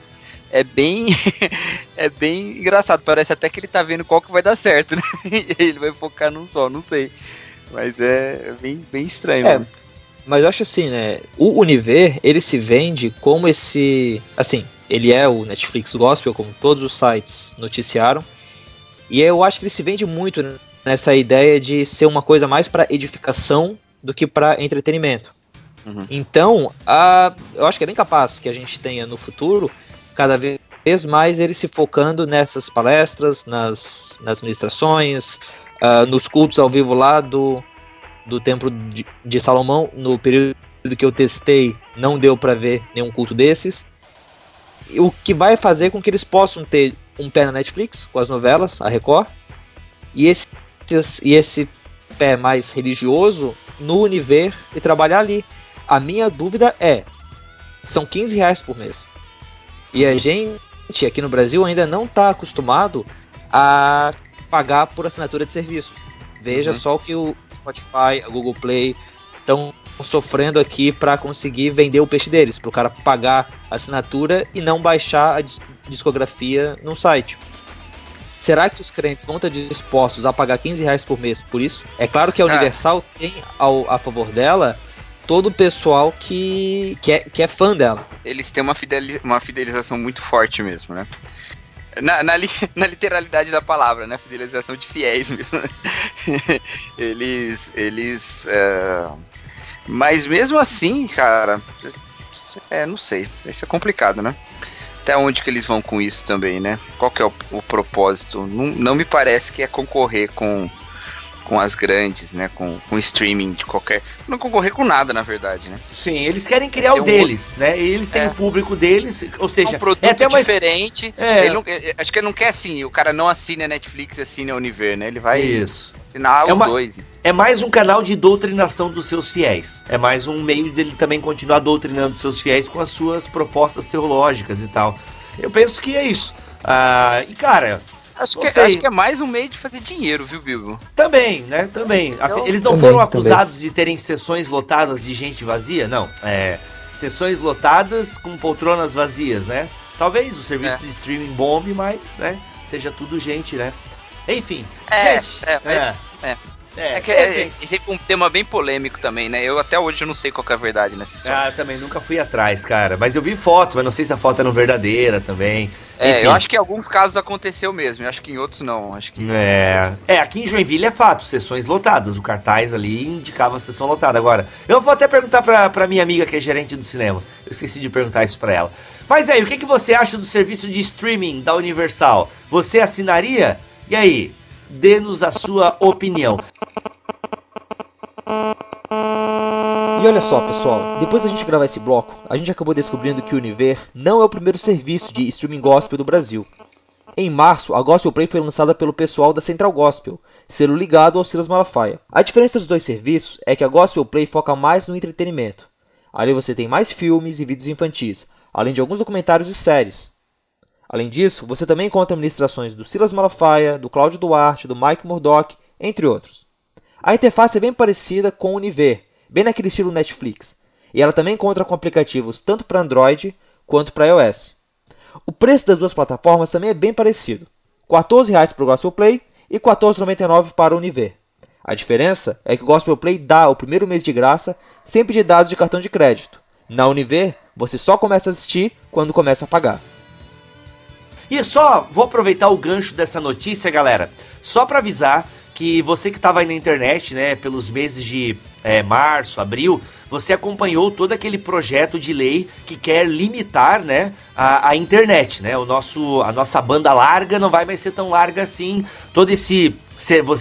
É bem é bem engraçado. Parece até que ele tá vendo qual que vai dar certo, né? E ele vai focar num só, não sei. Mas é bem, bem estranho. É, mas eu acho assim, né? O Univer, ele se vende como esse. Assim, ele é o Netflix Gospel, como todos os sites noticiaram. E eu acho que ele se vende muito nessa ideia de ser uma coisa mais para edificação do que para entretenimento. Uhum. Então, a, eu acho que é bem capaz que a gente tenha no futuro cada vez mais ele se focando nessas palestras, nas, nas ministrações, uh, nos cultos ao vivo lá do, do Templo de, de Salomão. No período que eu testei, não deu para ver nenhum culto desses. O que vai fazer com que eles possam ter um pé na Netflix com as novelas, a Record, e esse, e esse pé mais religioso no Univer e trabalhar ali. A minha dúvida é: são 15 reais por mês. E a gente aqui no Brasil ainda não está acostumado a pagar por assinatura de serviços. Veja uhum. só o que o Spotify, a Google Play estão sofrendo aqui para conseguir vender o peixe deles, para o cara pagar a assinatura e não baixar a discografia no site. Será que os crentes vão estar dispostos a pagar 15 reais por mês por isso? É claro que a Universal ah. tem ao, a favor dela todo o pessoal que, que, é, que é fã dela. Eles têm uma, fideliz, uma fidelização muito forte mesmo, né? Na, na, li, na, literalidade da palavra, né? Fidelização de fiéis mesmo. Né? eles. Eles. Uh... Mas mesmo assim, cara. É, não sei. Isso é complicado, né? Até onde que eles vão com isso também, né? Qual que é o, o propósito? Não, não me parece que é concorrer com com as grandes, né? Com, com streaming de qualquer. Não concorrer com nada, na verdade, né? Sim, eles querem criar o deles, né? E eles têm é. o público deles, ou seja, é um produto é até mais... diferente. É. Não, acho que ele não quer assim, o cara não assina a Netflix e assina a Univer, né? Ele vai Isso. assinar é os uma... dois. É mais um canal de doutrinação dos seus fiéis. É mais um meio dele também continuar doutrinando seus fiéis com as suas propostas teológicas e tal. Eu penso que é isso. Ah, e cara, Acho que, acho que, é mais um meio de fazer dinheiro, viu, Bilbo? Também, né? Também. Então, Eles não também, foram acusados também. de terem sessões lotadas de gente vazia? Não. É. Sessões lotadas com poltronas vazias, né? Talvez o serviço é. de streaming bombe, mas, né? Seja tudo gente, né? Enfim. É, gente, é, mas, é. É. É, que é, é, sempre um tema bem polêmico também, né? Eu até hoje eu não sei qual é a verdade nessa história. Ah, também nunca fui atrás, cara. Mas eu vi foto, mas não sei se a foto era verdadeira também. É, Enfim. eu acho que em alguns casos aconteceu mesmo, eu acho que em outros não. Acho que... É. é, aqui em Joinville é fato, sessões lotadas. O cartaz ali indicava a sessão lotada. Agora, eu vou até perguntar pra, pra minha amiga que é gerente do cinema. Eu esqueci de perguntar isso pra ela. Mas aí, o que, que você acha do serviço de streaming da Universal? Você assinaria? E aí, dê-nos a sua opinião. E olha só, pessoal, depois da gente gravar esse bloco, a gente acabou descobrindo que o Univer não é o primeiro serviço de streaming gospel do Brasil. Em março, a Gospel Play foi lançada pelo pessoal da Central Gospel, sendo ligado ao Silas Malafaia. A diferença dos dois serviços é que a Gospel Play foca mais no entretenimento. Ali você tem mais filmes e vídeos infantis, além de alguns documentários e séries. Além disso, você também encontra ministrações do Silas Malafaia, do Cláudio Duarte, do Mike Murdock, entre outros. A interface é bem parecida com o Univer, bem naquele estilo Netflix, e ela também encontra com aplicativos tanto para Android quanto para iOS. O preço das duas plataformas também é bem parecido, R$ 14,00 para o Gospel Play e R$ 14,99 para o Univer. A diferença é que o Gospel Play dá o primeiro mês de graça sem pedir dados de cartão de crédito. Na Univer, você só começa a assistir quando começa a pagar. E só vou aproveitar o gancho dessa notícia, galera, só para avisar que você que estava aí na internet, né, pelos meses de é, março, abril, você acompanhou todo aquele projeto de lei que quer limitar, né, a, a, internet, né? O nosso, a nossa banda larga não vai mais ser tão larga assim. Todo esse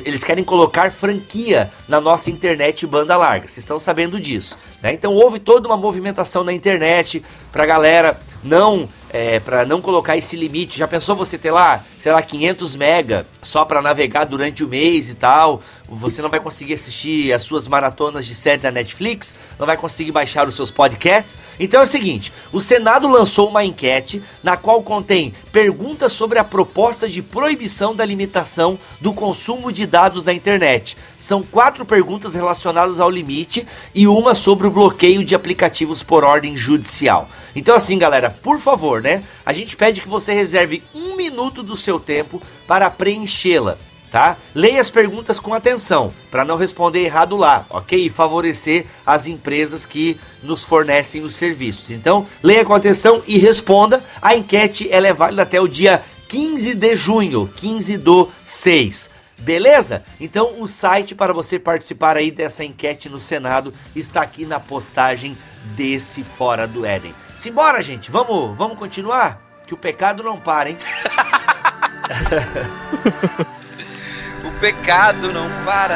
eles querem colocar franquia na nossa internet banda larga. Vocês estão sabendo disso, né? Então houve toda uma movimentação na internet para galera não é, para não colocar esse limite. Já pensou você ter lá, sei lá, 500 mega só para navegar durante o mês e tal? Você não vai conseguir assistir as suas maratonas de série da Netflix, não vai conseguir baixar os seus podcasts. Então é o seguinte: o Senado lançou uma enquete na qual contém perguntas sobre a proposta de proibição da limitação do consumo de dados na internet. São quatro perguntas relacionadas ao limite e uma sobre o bloqueio de aplicativos por ordem judicial. Então, assim, galera, por favor, né? A gente pede que você reserve um minuto do seu tempo para preenchê-la tá? Leia as perguntas com atenção, para não responder errado lá, ok? E favorecer as empresas que nos fornecem os serviços. Então, leia com atenção e responda. A enquete ela é válida até o dia 15 de junho, 15 do 6. Beleza? Então o site para você participar aí dessa enquete no Senado está aqui na postagem desse Fora do Éden. Simbora, gente, vamos, vamos continuar? Que o pecado não para, hein? o pecado não para.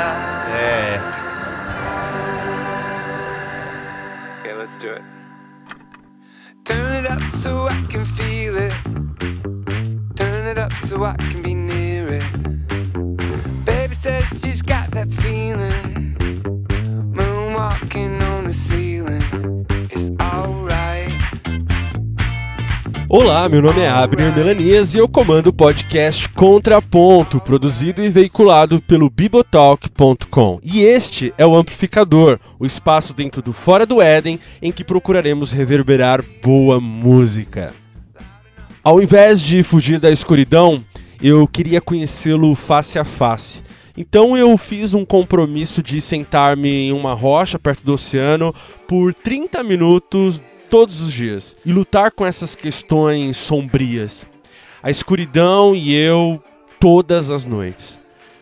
É. Okay, let's do it. Turn it up so I can feel it. Turn it up so I can be near it. Baby says she's got that feeling. Moonwalking on the ceiling. Olá, meu nome é Abner Melanias e eu comando o podcast Contraponto, produzido e veiculado pelo Bibotalk.com. E este é o Amplificador, o espaço dentro do Fora do Éden em que procuraremos reverberar boa música. Ao invés de fugir da escuridão, eu queria conhecê-lo face a face. Então eu fiz um compromisso de sentar-me em uma rocha perto do oceano por 30 minutos todos os dias e lutar com essas questões sombrias. A escuridão e eu todas as noites.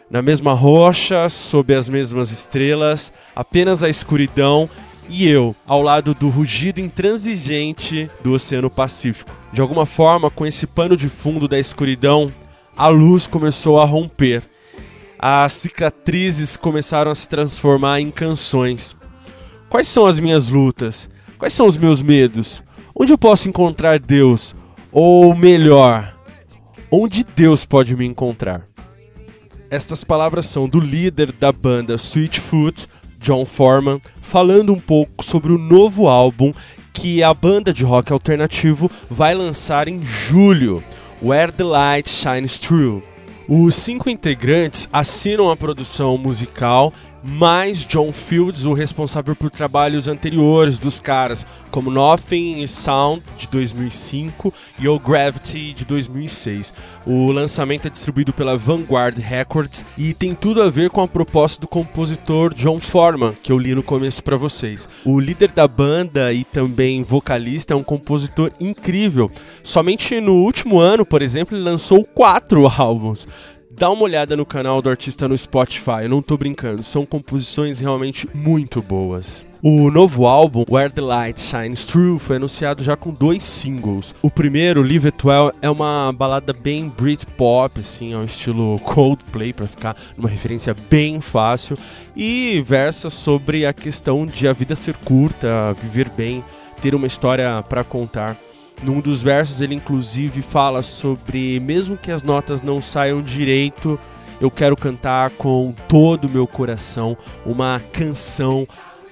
Na mesma rocha, sob as mesmas estrelas, apenas a escuridão e eu, ao lado do rugido intransigente do Oceano Pacífico. De alguma forma, com esse pano de fundo da escuridão, a luz começou a romper. As cicatrizes começaram a se transformar em canções. Quais são as minhas lutas? Quais são os meus medos? Onde eu posso encontrar Deus? Ou melhor, onde Deus pode me encontrar? Estas palavras são do líder da banda Sweetfoot, John Foreman, falando um pouco sobre o novo álbum que a banda de rock alternativo vai lançar em julho, Where the Light Shines Through. Os cinco integrantes assinam a produção musical mais John Fields, o responsável por trabalhos anteriores dos caras, como Nothing is Sound de 2005 e O Gravity de 2006. O lançamento é distribuído pela Vanguard Records e tem tudo a ver com a proposta do compositor John Foreman, que eu li no começo para vocês. O líder da banda e também vocalista é um compositor incrível. Somente no último ano, por exemplo, ele lançou quatro álbuns dá uma olhada no canal do artista no Spotify, eu não tô brincando, são composições realmente muito boas. O novo álbum, Where the Light Shines Through, foi anunciado já com dois singles. O primeiro, Live It Well, é uma balada bem Britpop, assim, ao estilo Coldplay, para ficar numa referência bem fácil, e versa sobre a questão de a vida ser curta, viver bem, ter uma história para contar. Num dos versos ele inclusive fala sobre mesmo que as notas não saiam direito, eu quero cantar com todo o meu coração uma canção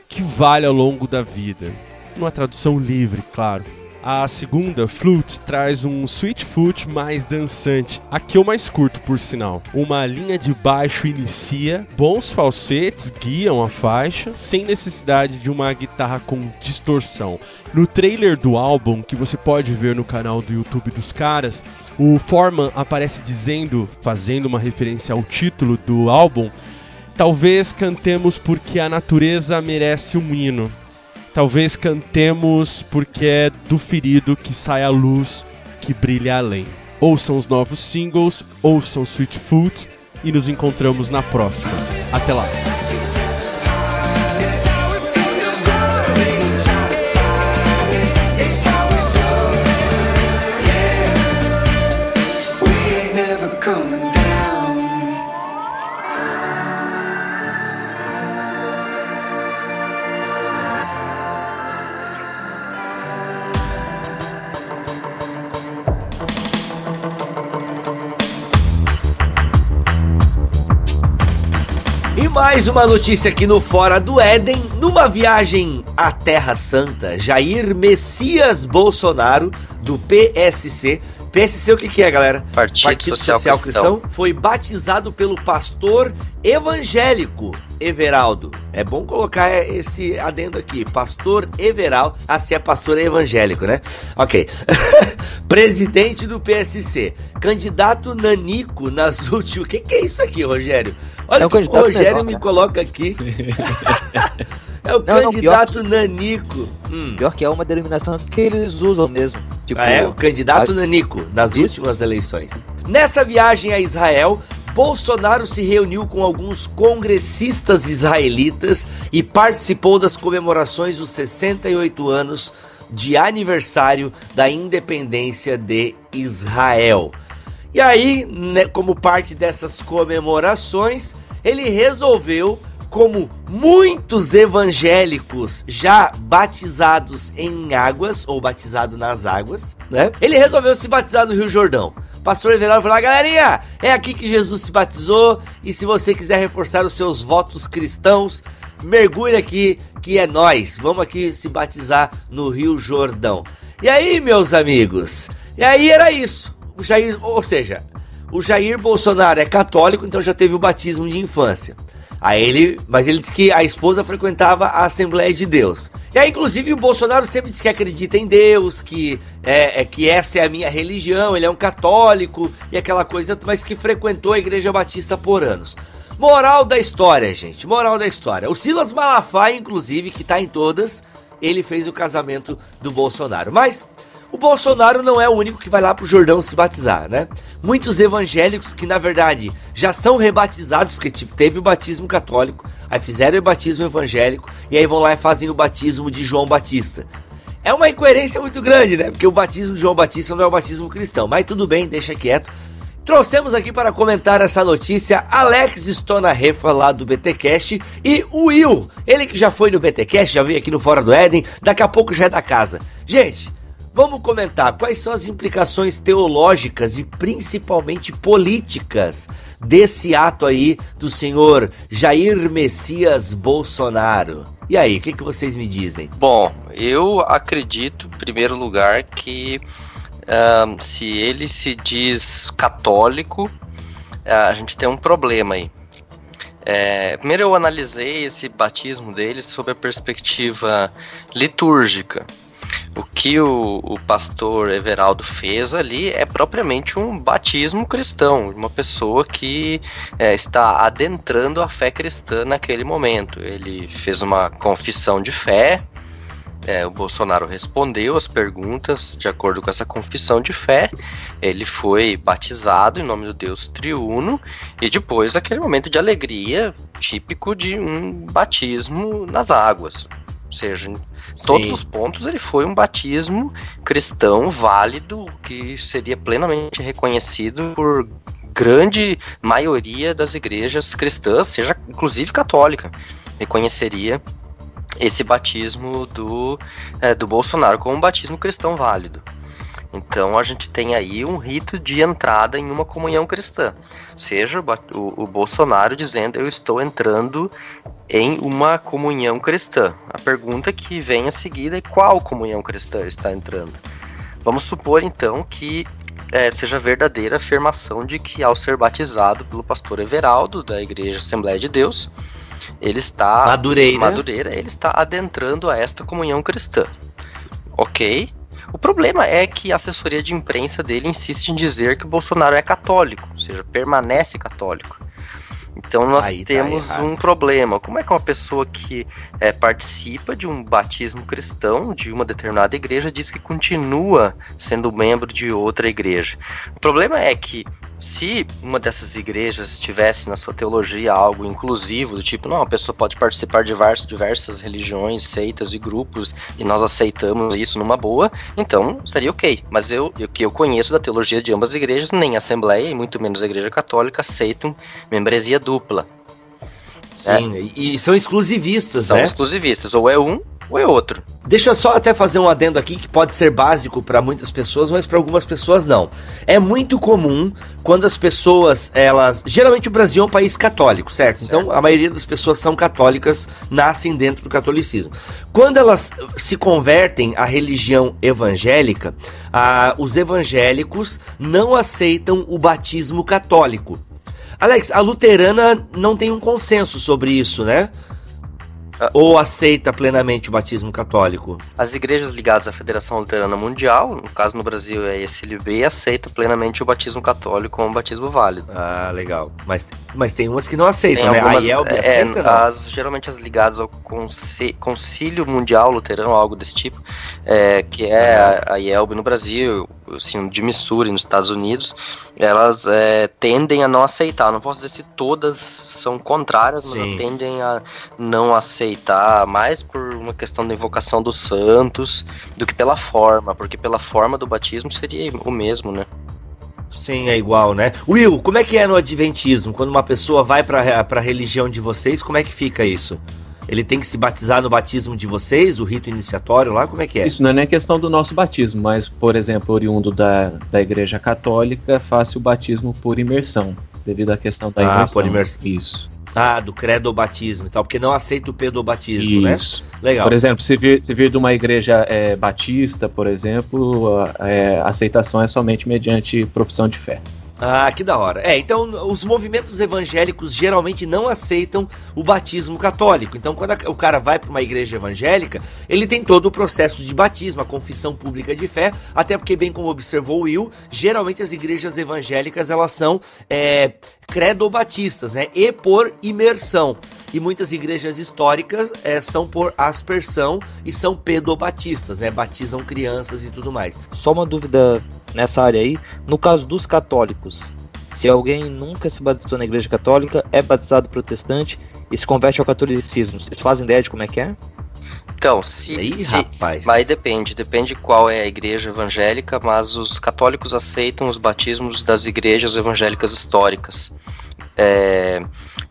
que vale ao longo da vida. Uma tradução livre, claro. A segunda, Flute, traz um sweet foot mais dançante. Aqui eu mais curto, por sinal. Uma linha de baixo inicia, bons falsetes guiam a faixa, sem necessidade de uma guitarra com distorção. No trailer do álbum, que você pode ver no canal do YouTube dos caras, o Foreman aparece dizendo, fazendo uma referência ao título do álbum, Talvez cantemos porque a natureza merece um hino. Talvez cantemos porque é do ferido que sai a luz que brilha além. Ouçam os novos singles, ouçam Sweet Food e nos encontramos na próxima. Até lá! Mais uma notícia aqui no Fora do Éden. Numa viagem à Terra Santa, Jair Messias Bolsonaro, do PSC. PSC o que, que é, galera? Partido, Partido Social, Social Cristão. Cristão. Foi batizado pelo pastor evangélico Everaldo. É bom colocar esse adendo aqui. Pastor Everaldo. Ah, se é pastor é evangélico, né? Ok. Presidente do PSC. Candidato Nanico nas últimas. O que, que é isso aqui, Rogério? Olha é o que o Rogério me coloca aqui. é o não, candidato não, Nanico. Hum. Pior que é uma denominação que eles usam mesmo. Tipo, ah, é? O candidato a... Nanico nas Isso. últimas eleições. Nessa viagem a Israel, Bolsonaro se reuniu com alguns congressistas israelitas e participou das comemorações dos 68 anos de aniversário da independência de Israel. E aí, né, como parte dessas comemorações, ele resolveu, como muitos evangélicos já batizados em águas, ou batizado nas águas, né? Ele resolveu se batizar no Rio Jordão. Pastor Everaldo falou: galerinha, é aqui que Jesus se batizou. E se você quiser reforçar os seus votos cristãos, mergulhe aqui, que é nós. Vamos aqui se batizar no Rio Jordão. E aí, meus amigos? E aí era isso. O Jair, ou seja, o Jair Bolsonaro é católico, então já teve o batismo de infância. Aí ele, mas ele disse que a esposa frequentava a Assembleia de Deus. E aí, inclusive, o Bolsonaro sempre diz que acredita em Deus, que é, é, que essa é a minha religião, ele é um católico e aquela coisa, mas que frequentou a Igreja Batista por anos. Moral da história, gente. Moral da história. O Silas Malafaia, inclusive, que tá em todas, ele fez o casamento do Bolsonaro. Mas o Bolsonaro não é o único que vai lá pro Jordão se batizar, né? Muitos evangélicos que na verdade já são rebatizados, porque teve o batismo católico, aí fizeram o batismo evangélico e aí vão lá e fazem o batismo de João Batista. É uma incoerência muito grande, né? Porque o batismo de João Batista não é o batismo cristão, mas tudo bem, deixa quieto. Trouxemos aqui para comentar essa notícia Alex Stonarefa lá do BTcast e o Will, ele que já foi no BTcast, já veio aqui no Fora do Éden, daqui a pouco já é da casa. Gente, Vamos comentar quais são as implicações teológicas e principalmente políticas desse ato aí do senhor Jair Messias Bolsonaro. E aí, o que, que vocês me dizem? Bom, eu acredito, em primeiro lugar, que uh, se ele se diz católico, uh, a gente tem um problema aí. É, primeiro eu analisei esse batismo dele sob a perspectiva litúrgica. O que o, o, pastor Everaldo fez ali é propriamente um batismo cristão, uma pessoa que é, está adentrando a fé cristã naquele momento. Ele fez uma confissão de fé, é, o Bolsonaro respondeu as perguntas de acordo com essa confissão de fé. Ele foi batizado em nome do Deus triuno e depois aquele momento de alegria típico de um batismo nas águas. Ou seja, todos os pontos ele foi um batismo cristão válido que seria plenamente reconhecido por grande maioria das igrejas cristãs, seja inclusive católica, reconheceria esse batismo do, é, do Bolsonaro como um batismo cristão válido. Então a gente tem aí um rito de entrada em uma comunhão cristã. Seja o, o, Bolsonaro dizendo eu estou entrando em uma comunhão cristã. A pergunta que vem a seguir é qual comunhão cristã está entrando. Vamos supor então que é, seja verdadeira a afirmação de que ao ser batizado pelo pastor Everaldo da Igreja Assembleia de Deus, ele está Madureira, Madureira ele está adentrando a esta comunhão cristã. Ok? O problema é que a assessoria de imprensa dele insiste em dizer que o Bolsonaro é católico, ou seja, permanece católico. Então nós Aí tá temos tá um problema. Como é que uma pessoa que é, participa de um batismo cristão de uma determinada igreja diz que continua sendo membro de outra igreja? O problema é que se uma dessas igrejas tivesse na sua teologia algo inclusivo, do tipo, não, a pessoa pode participar de diversas, diversas religiões, seitas e grupos, e nós aceitamos isso numa boa, então estaria ok. Mas eu, o que eu conheço da teologia de ambas as igrejas, nem a Assembleia e muito menos a Igreja Católica aceitam membresia dupla. Sim, é. e são exclusivistas, são né? São exclusivistas, ou é um ou é outro. Deixa eu só até fazer um adendo aqui que pode ser básico para muitas pessoas, mas para algumas pessoas não. É muito comum quando as pessoas, elas, geralmente o Brasil é um país católico, certo? certo. Então a maioria das pessoas são católicas, nascem dentro do catolicismo. Quando elas se convertem à religião evangélica, os evangélicos não aceitam o batismo católico. Alex, a luterana não tem um consenso sobre isso, né? Ah. Ou aceita plenamente o batismo católico? As igrejas ligadas à Federação Luterana Mundial, no caso no Brasil é a SLB, aceita plenamente o batismo católico como um batismo válido. Ah, legal. Mas Mas tem umas que não aceitam, Tem né? algumas, a IELB é, aceita, não? as, geralmente as ligadas ao Conce- Concílio Mundial Luterano, algo desse tipo, é, que é a, a IELB no Brasil, Sino de Missouri nos Estados Unidos, elas é, tendem a não aceitar. Não posso dizer se todas são contrárias, mas tendem a não aceitar mais por uma questão da invocação dos santos do que pela forma, porque pela forma do batismo seria o mesmo, né? Sim, é igual, né? Will, como é que é no Adventismo? Quando uma pessoa vai pra, pra religião de vocês, como é que fica isso? Ele tem que se batizar no batismo de vocês, o rito iniciatório lá? Como é que é? Isso não é nem questão do nosso batismo, mas, por exemplo, oriundo da, da Igreja Católica, faça o batismo por imersão, devido à questão da Ah, imersão. por imersão. Isso. Ah, do credobatismo e tal, porque não aceita o pedobatismo, né? Isso. Legal. Por exemplo, se vir, se vir de uma igreja é, batista, por exemplo, a, é, a aceitação é somente mediante profissão de fé. Ah, que da hora. É, então os movimentos evangélicos geralmente não aceitam o batismo católico. Então, quando a- o cara vai para uma igreja evangélica, ele tem todo o processo de batismo, a confissão pública de fé, até porque, bem como observou Will, geralmente as igrejas evangélicas elas são é, credobatistas, né? E por imersão. E muitas igrejas históricas é, são por aspersão e são pedobatistas, né? Batizam crianças e tudo mais. Só uma dúvida nessa área aí. No caso dos católicos, se alguém nunca se batizou na igreja católica, é batizado protestante e se converte ao catolicismo, vocês fazem ideia de como é que é? Então, se, Aí, se- rapaz. Mas depende, depende qual é a igreja evangélica, mas os católicos aceitam os batismos das igrejas evangélicas históricas. É,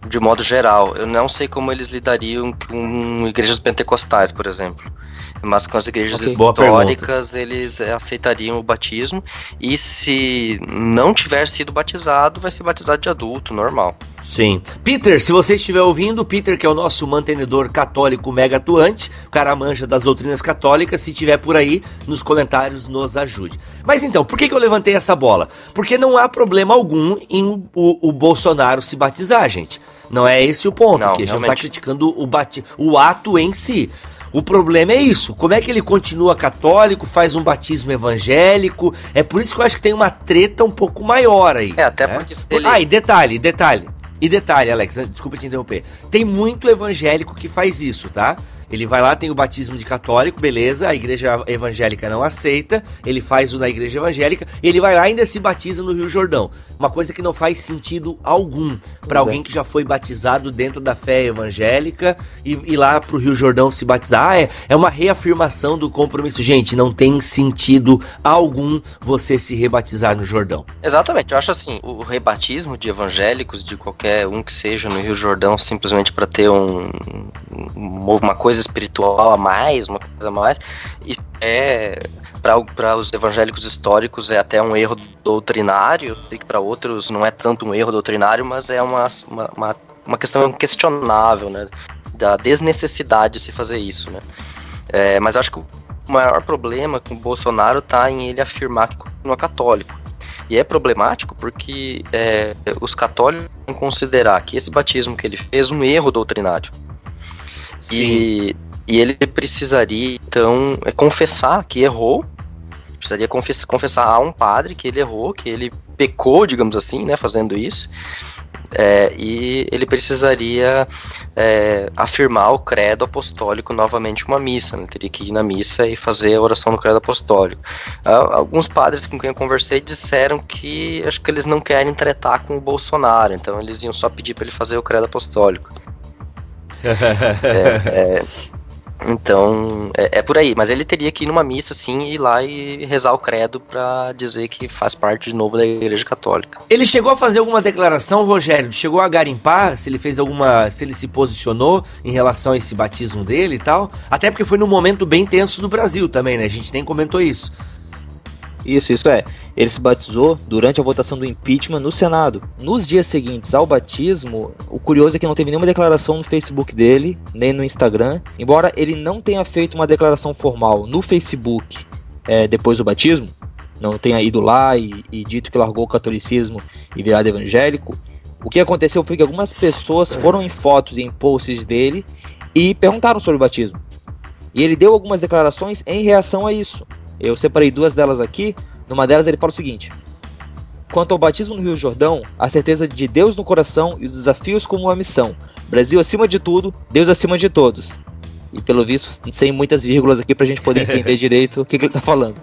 de modo geral, eu não sei como eles lidariam com igrejas pentecostais, por exemplo. Mas com as igrejas Ok. Boa históricas, eles aceitariam o batismo. E se não tiver sido batizado, vai ser batizado de adulto, normal. Sim. Peter, se você estiver ouvindo, Peter, que é o nosso mantenedor católico mega atuante, o cara manja das doutrinas católicas, se tiver por aí, nos comentários nos ajude. Mas então, por que, que eu levantei essa bola? Porque não há problema algum em o, o- o Bolsonaro se batizar, gente. Não é esse o ponto, Não, que a gente tá realmente. criticando o, bati o ato em si. O problema é isso. Como é que ele continua católico, faz um batismo evangélico? É por isso que eu acho que tem uma treta um pouco maior aí. É, até né? porque ele. Ah, e detalhe, detalhe. E detalhe, Alex, desculpa te interromper. Tem muito evangélico que faz isso, tá? Ele vai lá, tem o batismo de católico, beleza, a igreja evangélica não aceita, ele faz o na igreja evangélica, ele vai lá e ainda se batiza no Rio Jordão. Uma coisa que não faz sentido algum para é. alguém que já foi batizado dentro da fé evangélica e ir lá pro Rio Jordão se batizar. Ah, é, é uma reafirmação do compromisso. Gente, não tem sentido algum você se rebatizar no Jordão. Exatamente, eu acho assim, o rebatismo de evangélicos, de qualquer um que seja no Rio Jordão, simplesmente para ter um, um- uma coisa espiritual a mais, uma coisa a mais, isso é para os evangélicos históricos é até um erro doutrinário, sei que para outros não é tanto um erro doutrinário, mas é uma, uma, uma, uma questão questionável, né, da desnecessidade de se fazer isso, né. É, mas acho que o maior problema com o Bolsonaro está em ele afirmar que continua católico. E é problemático porque é, os católicos vão considerar que esse batismo que ele fez um erro doutrinário. E, e ele precisaria, então, é, confessar que errou. Precisaria confess- confessar a um padre que ele errou, que ele pecou, digamos assim, né, fazendo isso. É, e ele precisaria é, afirmar o credo apostólico novamente uma missa. Né? Teria que ir na missa e fazer a oração do credo apostólico. Ah, Alguns padres com quem eu conversei disseram que acho que eles não querem tretar com o Bolsonaro, então eles iam só pedir para ele fazer o credo apostólico. É, é, então é, é por aí, mas ele teria que ir numa missa assim, ir lá e rezar o credo para dizer que faz parte de novo da Igreja Católica. Ele chegou a fazer alguma declaração, Rogério? Chegou a garimpar se ele fez alguma. se ele se posicionou em relação a esse batismo dele e tal? Até porque foi num momento bem tenso do Brasil também, né? A gente nem comentou isso. Isso, isso é. Ele se batizou durante a votação do impeachment no Senado. Nos dias seguintes ao batismo, o curioso é que não teve nenhuma declaração no Facebook dele, nem no Instagram. Embora ele não tenha feito uma declaração formal no Facebook é, depois do batismo, não tenha ido lá e, e dito que largou o catolicismo e virado evangélico, o que aconteceu foi que algumas pessoas foram em fotos e em posts dele e perguntaram sobre o batismo. E ele deu algumas declarações em reação a isso. Eu separei duas delas aqui. Numa delas ele fala o seguinte: Quanto ao batismo no Rio Jordão, a certeza de Deus no coração e os desafios como uma missão. Brasil acima de tudo, Deus acima de todos. E pelo visto, sem muitas vírgulas aqui pra gente poder entender direito o que, que ele tá falando.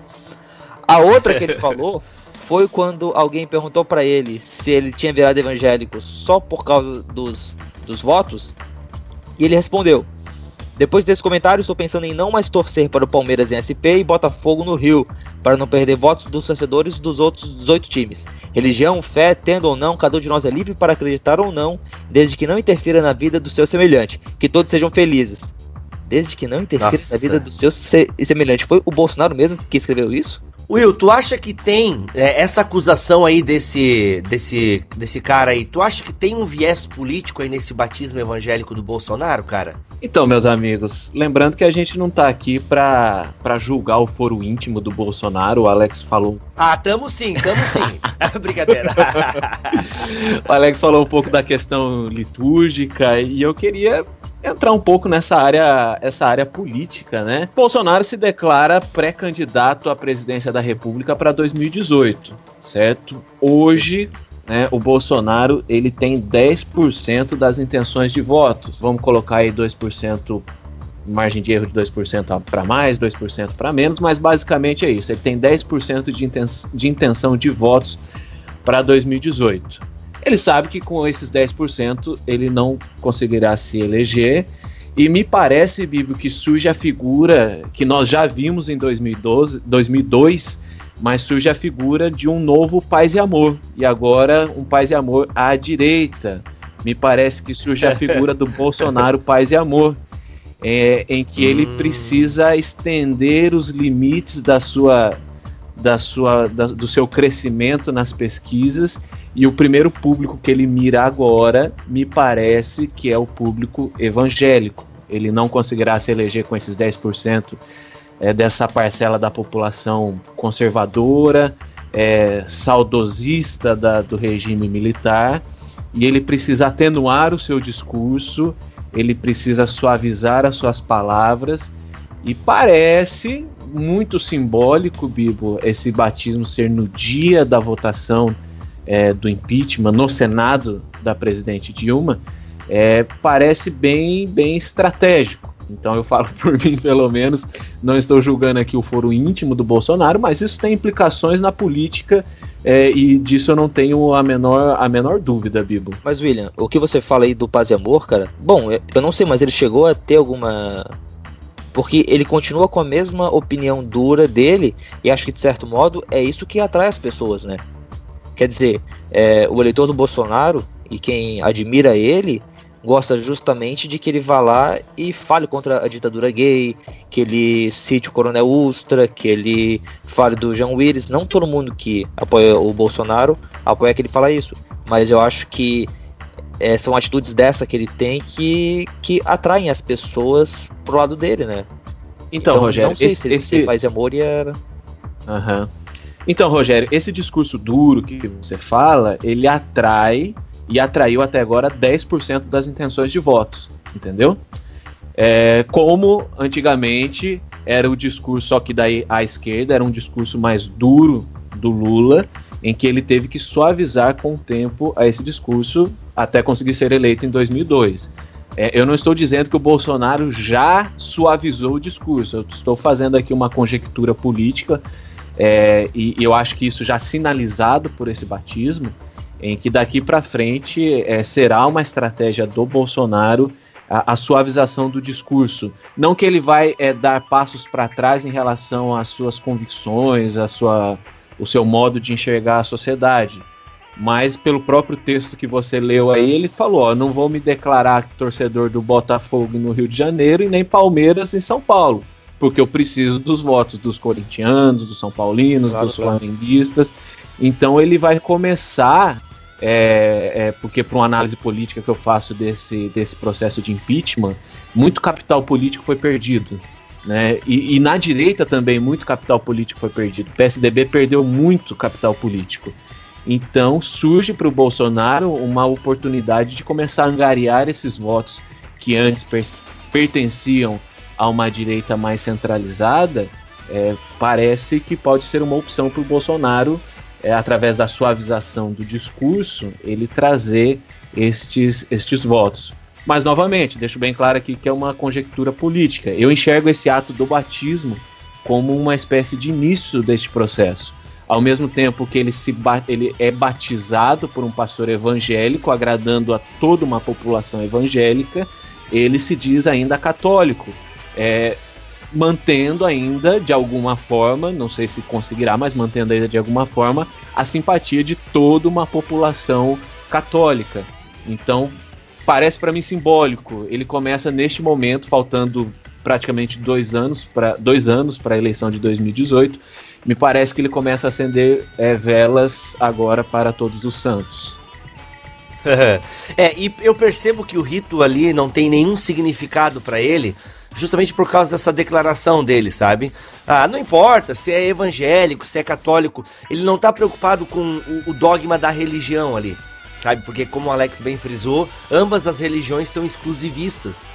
A outra que ele falou foi quando alguém perguntou para ele se ele tinha virado evangélico só por causa dos, dos votos. E ele respondeu: Depois desse comentário, estou pensando em não mais torcer para o Palmeiras em SP e Botafogo no Rio, para não perder votos dos torcedores dos outros 18 times. Religião, fé, tendo ou não, cada um de nós é livre para acreditar ou não, desde que não interfira na vida do seu semelhante. Que todos sejam felizes. Desde que não interfira Nossa. na vida do seu se semelhante. Foi o Bolsonaro mesmo que escreveu isso? Will, tu acha que tem é, essa acusação aí desse, desse, desse cara aí? Tu acha que tem um viés político aí nesse batismo evangélico do Bolsonaro, cara? Então, meus amigos, lembrando que a gente não tá aqui pra, pra julgar o foro íntimo do Bolsonaro, o Alex falou. Ah, tamo sim, tamo sim. Brincadeira. O Alex falou um pouco da questão litúrgica e eu queria entrar um pouco nessa área, essa área política, né? Bolsonaro se declara pré-candidato à presidência da República para 2018, certo? Hoje, né, o Bolsonaro ele tem 10% das intenções de votos. Vamos colocar aí 2% margem de erro de 2% para mais, 2% para menos, mas basicamente é isso. Ele tem 10% de, inten de intenção de votos para 2018. Ele sabe que com esses 10% ele não conseguirá se eleger. E me parece, Bíblia, que surge a figura que nós já vimos em 2012, 2002, mas surge a figura de um novo paz e amor. E agora um paz e amor à direita. Me parece que surge a figura do Bolsonaro paz e amor. É, em que ele precisa estender os limites da sua, da sua, da- do seu crescimento nas pesquisas e o primeiro público que ele mira agora me parece que é o público evangélico. Ele não conseguirá se eleger com esses 10% é, dessa parcela da população conservadora, é, saudosista da- do regime militar, e ele precisa atenuar o seu discurso, ele precisa suavizar as suas palavras, e parece muito simbólico, Bibo, esse batismo ser no dia da votação é, do impeachment no Senado da presidente Dilma, é, parece bem, bem estratégico. Então eu falo por mim, pelo menos, não estou julgando aqui o foro íntimo do Bolsonaro, mas isso tem implicações na política é, e disso eu não tenho a menor, a menor dúvida, Bibo. Mas, William, o que você fala aí do paz e amor, cara? Bom, eu- não sei, mas ele chegou a ter alguma. Porque ele continua com a mesma opinião dura dele, e acho que de certo modo é isso que atrai as pessoas, né? Quer dizer, é, o eleitor do Bolsonaro e quem admira ele gosta justamente de que ele vá lá e fale contra a ditadura gay, que ele cite o Coronel Ustra, que ele fale do Jean Willis. Não todo mundo que apoia o Bolsonaro apoia que ele fala isso, mas eu acho que é, são atitudes dessa que ele tem que, que atraem as pessoas pro lado dele, né? Então, Rogério, não sei esse- se ele esse- e amor e era. Aham. Então, Rogério, esse discurso duro que você fala, ele atrai e atraiu até agora 10% das intenções de votos, entendeu? É, como antigamente era o discurso, só que daí à esquerda era um discurso mais duro do Lula, em que ele teve que suavizar com o tempo a esse discurso até conseguir ser eleito em 2002. É, eu não estou dizendo que o Bolsonaro já suavizou o discurso, eu estou fazendo aqui uma conjectura política é, e, e eu acho que isso já sinalizado por esse batismo, em que daqui para frente é, será uma estratégia do Bolsonaro a, a suavização do discurso. Não que ele vai é, dar passos para trás em relação às suas convicções, a sua, o seu modo de enxergar a sociedade. Mas pelo próprio texto que você leu aí, ele falou: ó, não vou me declarar torcedor do Botafogo no Rio de Janeiro e nem Palmeiras em São Paulo porque eu preciso dos votos dos corintianos, dos são paulinos, Claro, dos claro. flamenguistas. Então ele vai começar, é, é, porque para uma análise política que eu faço desse, desse processo de impeachment, muito capital político foi perdido. Né? E, e na direita também muito capital político foi perdido. O PSDB perdeu muito capital político. Então surge para o Bolsonaro uma oportunidade de começar a angariar esses votos que antes per- pertenciam a uma direita mais centralizada, é, parece que pode ser uma opção para o Bolsonaro é, através da suavização do discurso, ele trazer estes, estes votos. Mas, novamente, deixo bem claro aqui que é uma conjectura política. Eu enxergo esse ato do batismo como uma espécie de início deste processo. Ao mesmo tempo que ele, se ele é batizado por um pastor evangélico, agradando a toda uma população evangélica, ele se diz ainda católico. É, mantendo ainda de alguma forma, não sei se conseguirá, mas mantendo ainda de alguma forma a simpatia de toda uma população católica. Então, parece para mim simbólico. Ele começa neste momento, faltando praticamente dois anos para dois anos para a eleição de 2018. Me parece que ele começa a acender é, velas agora para todos os santos. é, e eu percebo que o rito ali não tem nenhum significado para ele, justamente por causa dessa declaração dele, sabe? Ah, não importa se é evangélico, se é católico, ele não tá preocupado com o, o dogma da religião ali, sabe? Porque, como o Alex bem frisou, ambas as religiões são exclusivistas.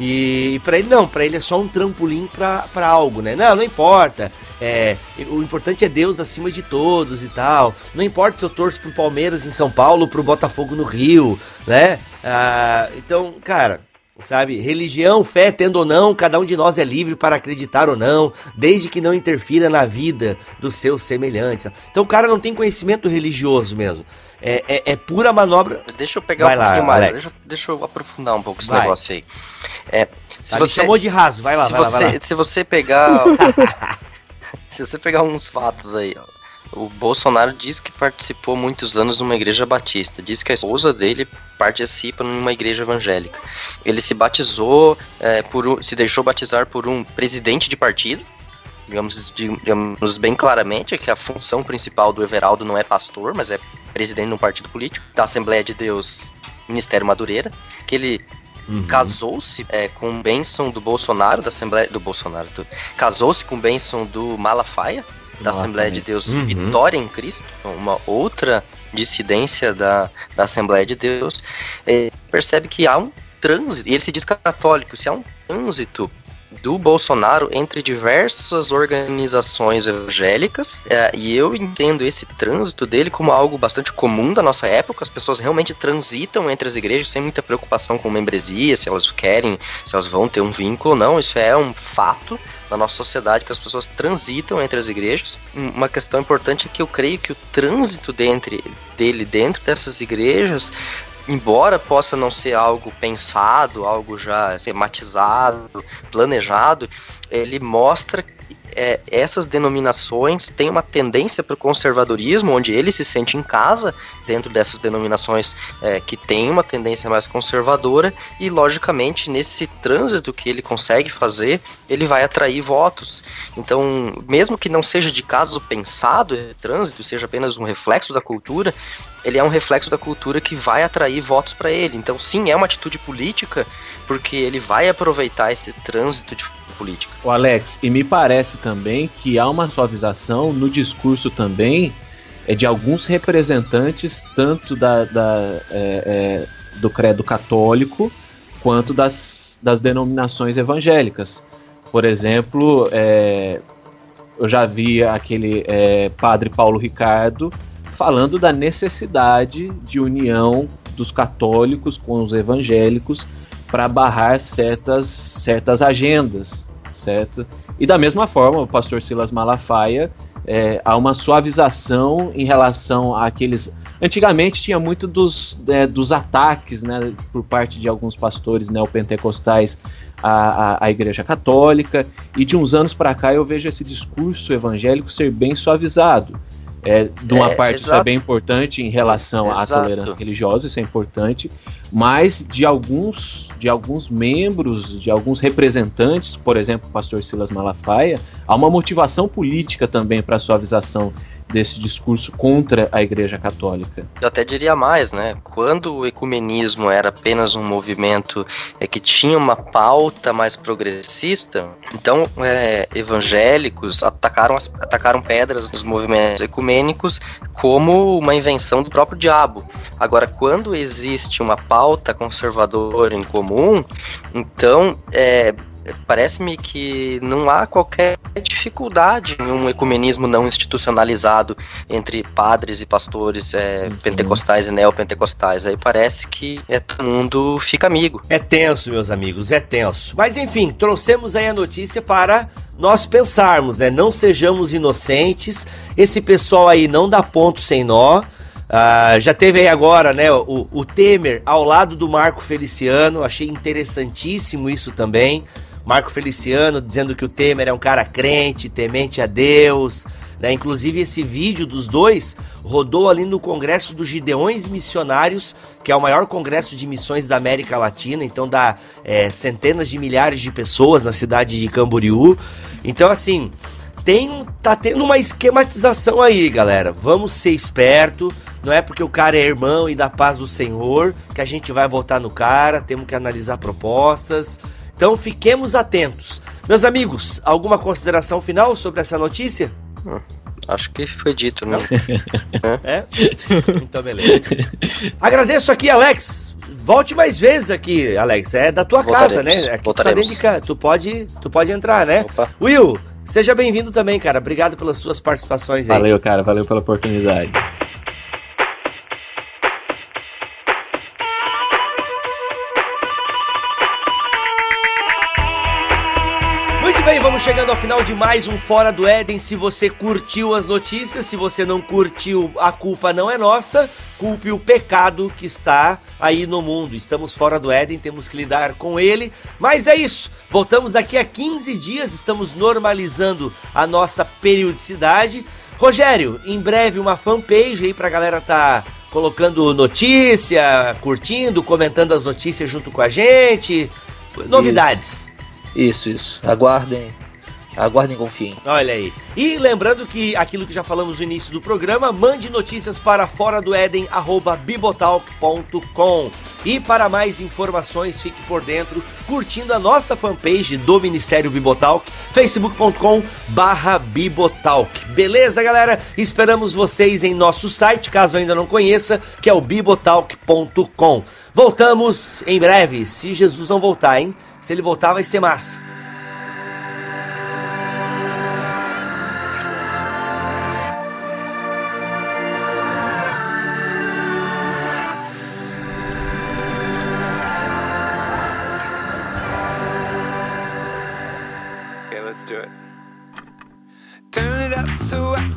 E, e para ele não, para ele é só um trampolim para algo, né? Não, não importa. É, o importante é Deus acima de todos e tal. Não importa se eu torço pro Palmeiras em São Paulo, pro Botafogo no Rio, né? Ah, então, cara, sabe? Religião, fé, tendo ou não, cada um de nós é livre para acreditar ou não, desde que não interfira na vida do seu semelhante. Então o cara não tem conhecimento religioso mesmo. É, é, é pura manobra. Deixa eu pegar vai um lá, pouquinho mais, deixa, deixa, eu aprofundar um pouco esse vai. negócio aí. É, se você chamou de raso, vai lá, se vai você, lá, vai lá. Se você pegar. se você pegar uns fatos aí, ó o Bolsonaro diz que participou muitos anos numa igreja batista. Diz que a esposa dele participa numa igreja evangélica. Ele se batizou, é, por se deixou batizar por um presidente de partido. Digamos, digamos bem claramente que a função principal do Everaldo não é pastor, mas é presidente de um partido político, da Assembleia de Deus Ministério Madureira, que ele Uhum. Casou-se é, com bênção do Bolsonaro, da Assembleia. Do Bolsonaro. Do, Casou-se com bênção do Malafaia, da Assembleia de Deus uhum. Vitória em Cristo, uma outra dissidência da, da Assembleia de Deus, é, percebe que há um trânsito, e ele se diz católico, se há um trânsito do Bolsonaro entre diversas organizações evangélicas, é, e eu entendo esse trânsito dele como algo bastante comum da nossa época. As pessoas realmente transitam entre as igrejas sem muita preocupação com membresia, se elas querem, se elas vão ter um vínculo ou não. Isso é um fato na nossa sociedade que as pessoas transitam entre as igrejas. Uma questão importante é que eu creio que o trânsito dentro, dele dentro dessas igrejas embora possa não ser algo pensado, algo já sematizado, planejado, ele mostra é, essas denominações têm uma tendência para o conservadorismo, onde ele se sente em casa dentro dessas denominações é, que têm uma tendência mais conservadora, e logicamente nesse trânsito que ele consegue fazer, ele vai atrair votos. Então, mesmo que não seja de caso pensado trânsito, seja apenas um reflexo da cultura, ele é um reflexo da cultura que vai atrair votos para ele. Então, sim, é uma atitude política, porque ele vai aproveitar esse trânsito de política. O Alex, e me parece também que há uma suavização no discurso também é de alguns representantes, tanto da, da é, é, do credo católico quanto das, das denominações evangélicas. Por exemplo, é, eu já vi aquele é, padre Paulo Ricardo falando da necessidade de união dos católicos com os evangélicos para barrar certas, certas agendas, certo? E da mesma forma, o pastor Silas Malafaia, é, há uma suavização em relação àqueles. Antigamente tinha muito dos, é, dos ataques né, por parte de alguns pastores neopentecostais à, à, à Igreja Católica, e de uns anos para cá eu vejo esse discurso evangélico ser bem suavizado. É, de uma é, parte exato. isso é bem importante em relação exato. à tolerância religiosa, isso é importante, mas de alguns de alguns membros, de alguns representantes, por exemplo, o pastor Silas Malafaia, há uma motivação política também para a suavização desse discurso contra a Igreja Católica. Eu até diria mais, né? Quando o ecumenismo era apenas um movimento é, que tinha uma pauta mais progressista, então é, evangélicos atacaram, atacaram pedras nos movimentos ecumênicos como uma invenção do próprio diabo. Agora, quando existe uma pauta conservadora em comum, então é, Parece-me que não há qualquer dificuldade em um ecumenismo não institucionalizado entre padres e pastores é, pentecostais e neopentecostais. Aí parece que é, todo mundo fica amigo. É tenso, meus amigos, é tenso. Mas enfim, trouxemos aí a notícia para nós pensarmos, né? Não sejamos inocentes. Esse pessoal aí não dá ponto sem nó. Ah, já teve aí agora, né, o, o Temer ao lado do Marco Feliciano. Achei interessantíssimo isso também. Marco Feliciano dizendo que o Temer é um cara crente, temente a Deus. Né? Inclusive, esse vídeo dos dois rodou ali no Congresso dos Gideões Missionários, que é o maior congresso de missões da América Latina, então dá é, centenas de milhares de pessoas na cidade de Camboriú. Então, assim, tem tá tendo uma esquematização aí, galera. Vamos ser esperto. Não é porque o cara é irmão e da paz do Senhor que a gente vai votar no cara. Temos que analisar propostas. Então fiquemos atentos. Meus amigos, alguma consideração final sobre essa notícia? Hum, acho que foi dito, né? é? Então, beleza. Agradeço aqui, Alex. Volte mais vezes aqui, Alex. É da tua Voltaremos, casa, né? Aqui tu tá voltaremos. dentro de casa. Tu pode, tu pode entrar, né? Opa. Will, seja bem-vindo também, cara. Obrigado pelas suas participações aí. Valeu, cara, valeu pela oportunidade. Chegando ao final de mais um Fora do Éden. Se você curtiu as notícias, se você não curtiu, a culpa não é nossa. Culpe o pecado que está aí no mundo. Estamos fora do Éden, temos que lidar com ele. Mas é isso. Voltamos daqui a 15 dias, estamos normalizando a nossa periodicidade. Rogério, em breve uma fanpage aí pra galera tá colocando notícia, curtindo, comentando as notícias junto com a gente. Novidades. Isso, isso. Aguardem. Aguardem e confiem. Olha aí. E lembrando que aquilo que já falamos no início do programa, mande notícias para fora do Éden, arroba bibotalk.com. E para mais informações, fique por dentro, curtindo a nossa fanpage do Ministério Bibotalk, facebook.com barra Bibotalk. Beleza, galera? Esperamos vocês em nosso site, caso ainda não conheça, que é o bibotalk.com. Voltamos em breve, se Jesus não voltar, hein? Se ele voltar, vai ser massa.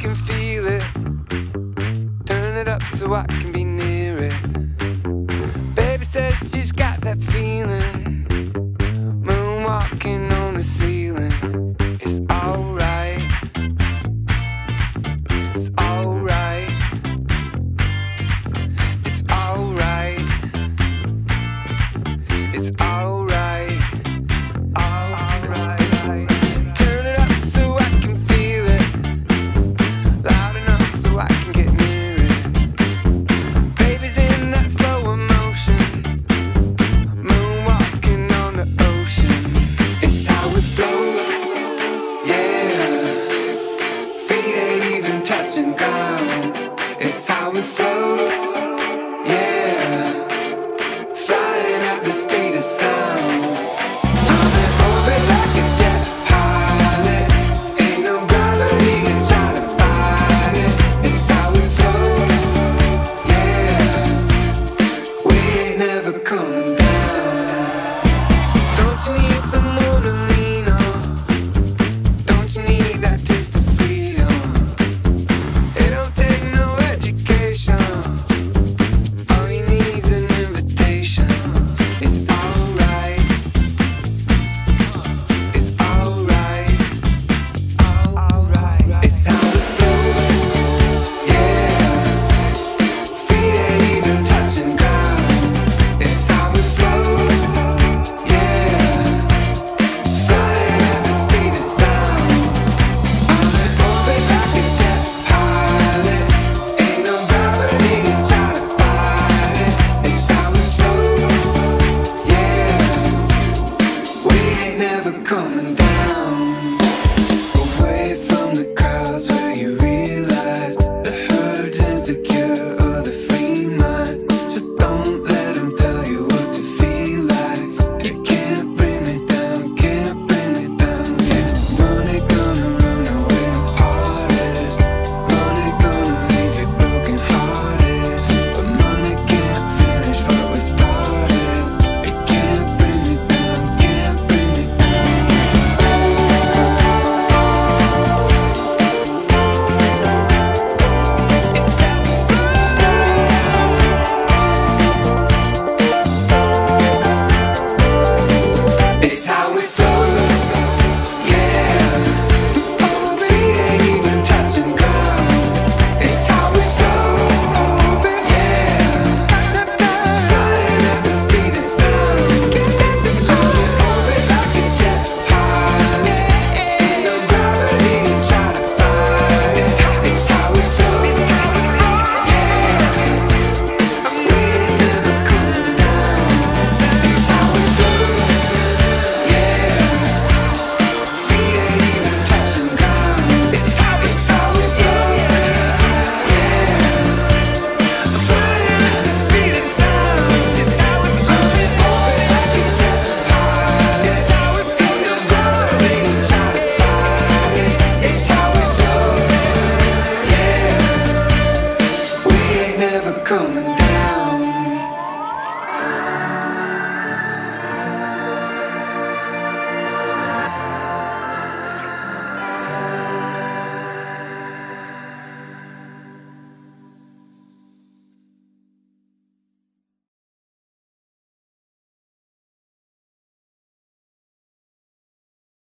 Can feel it. Turn it up so I can be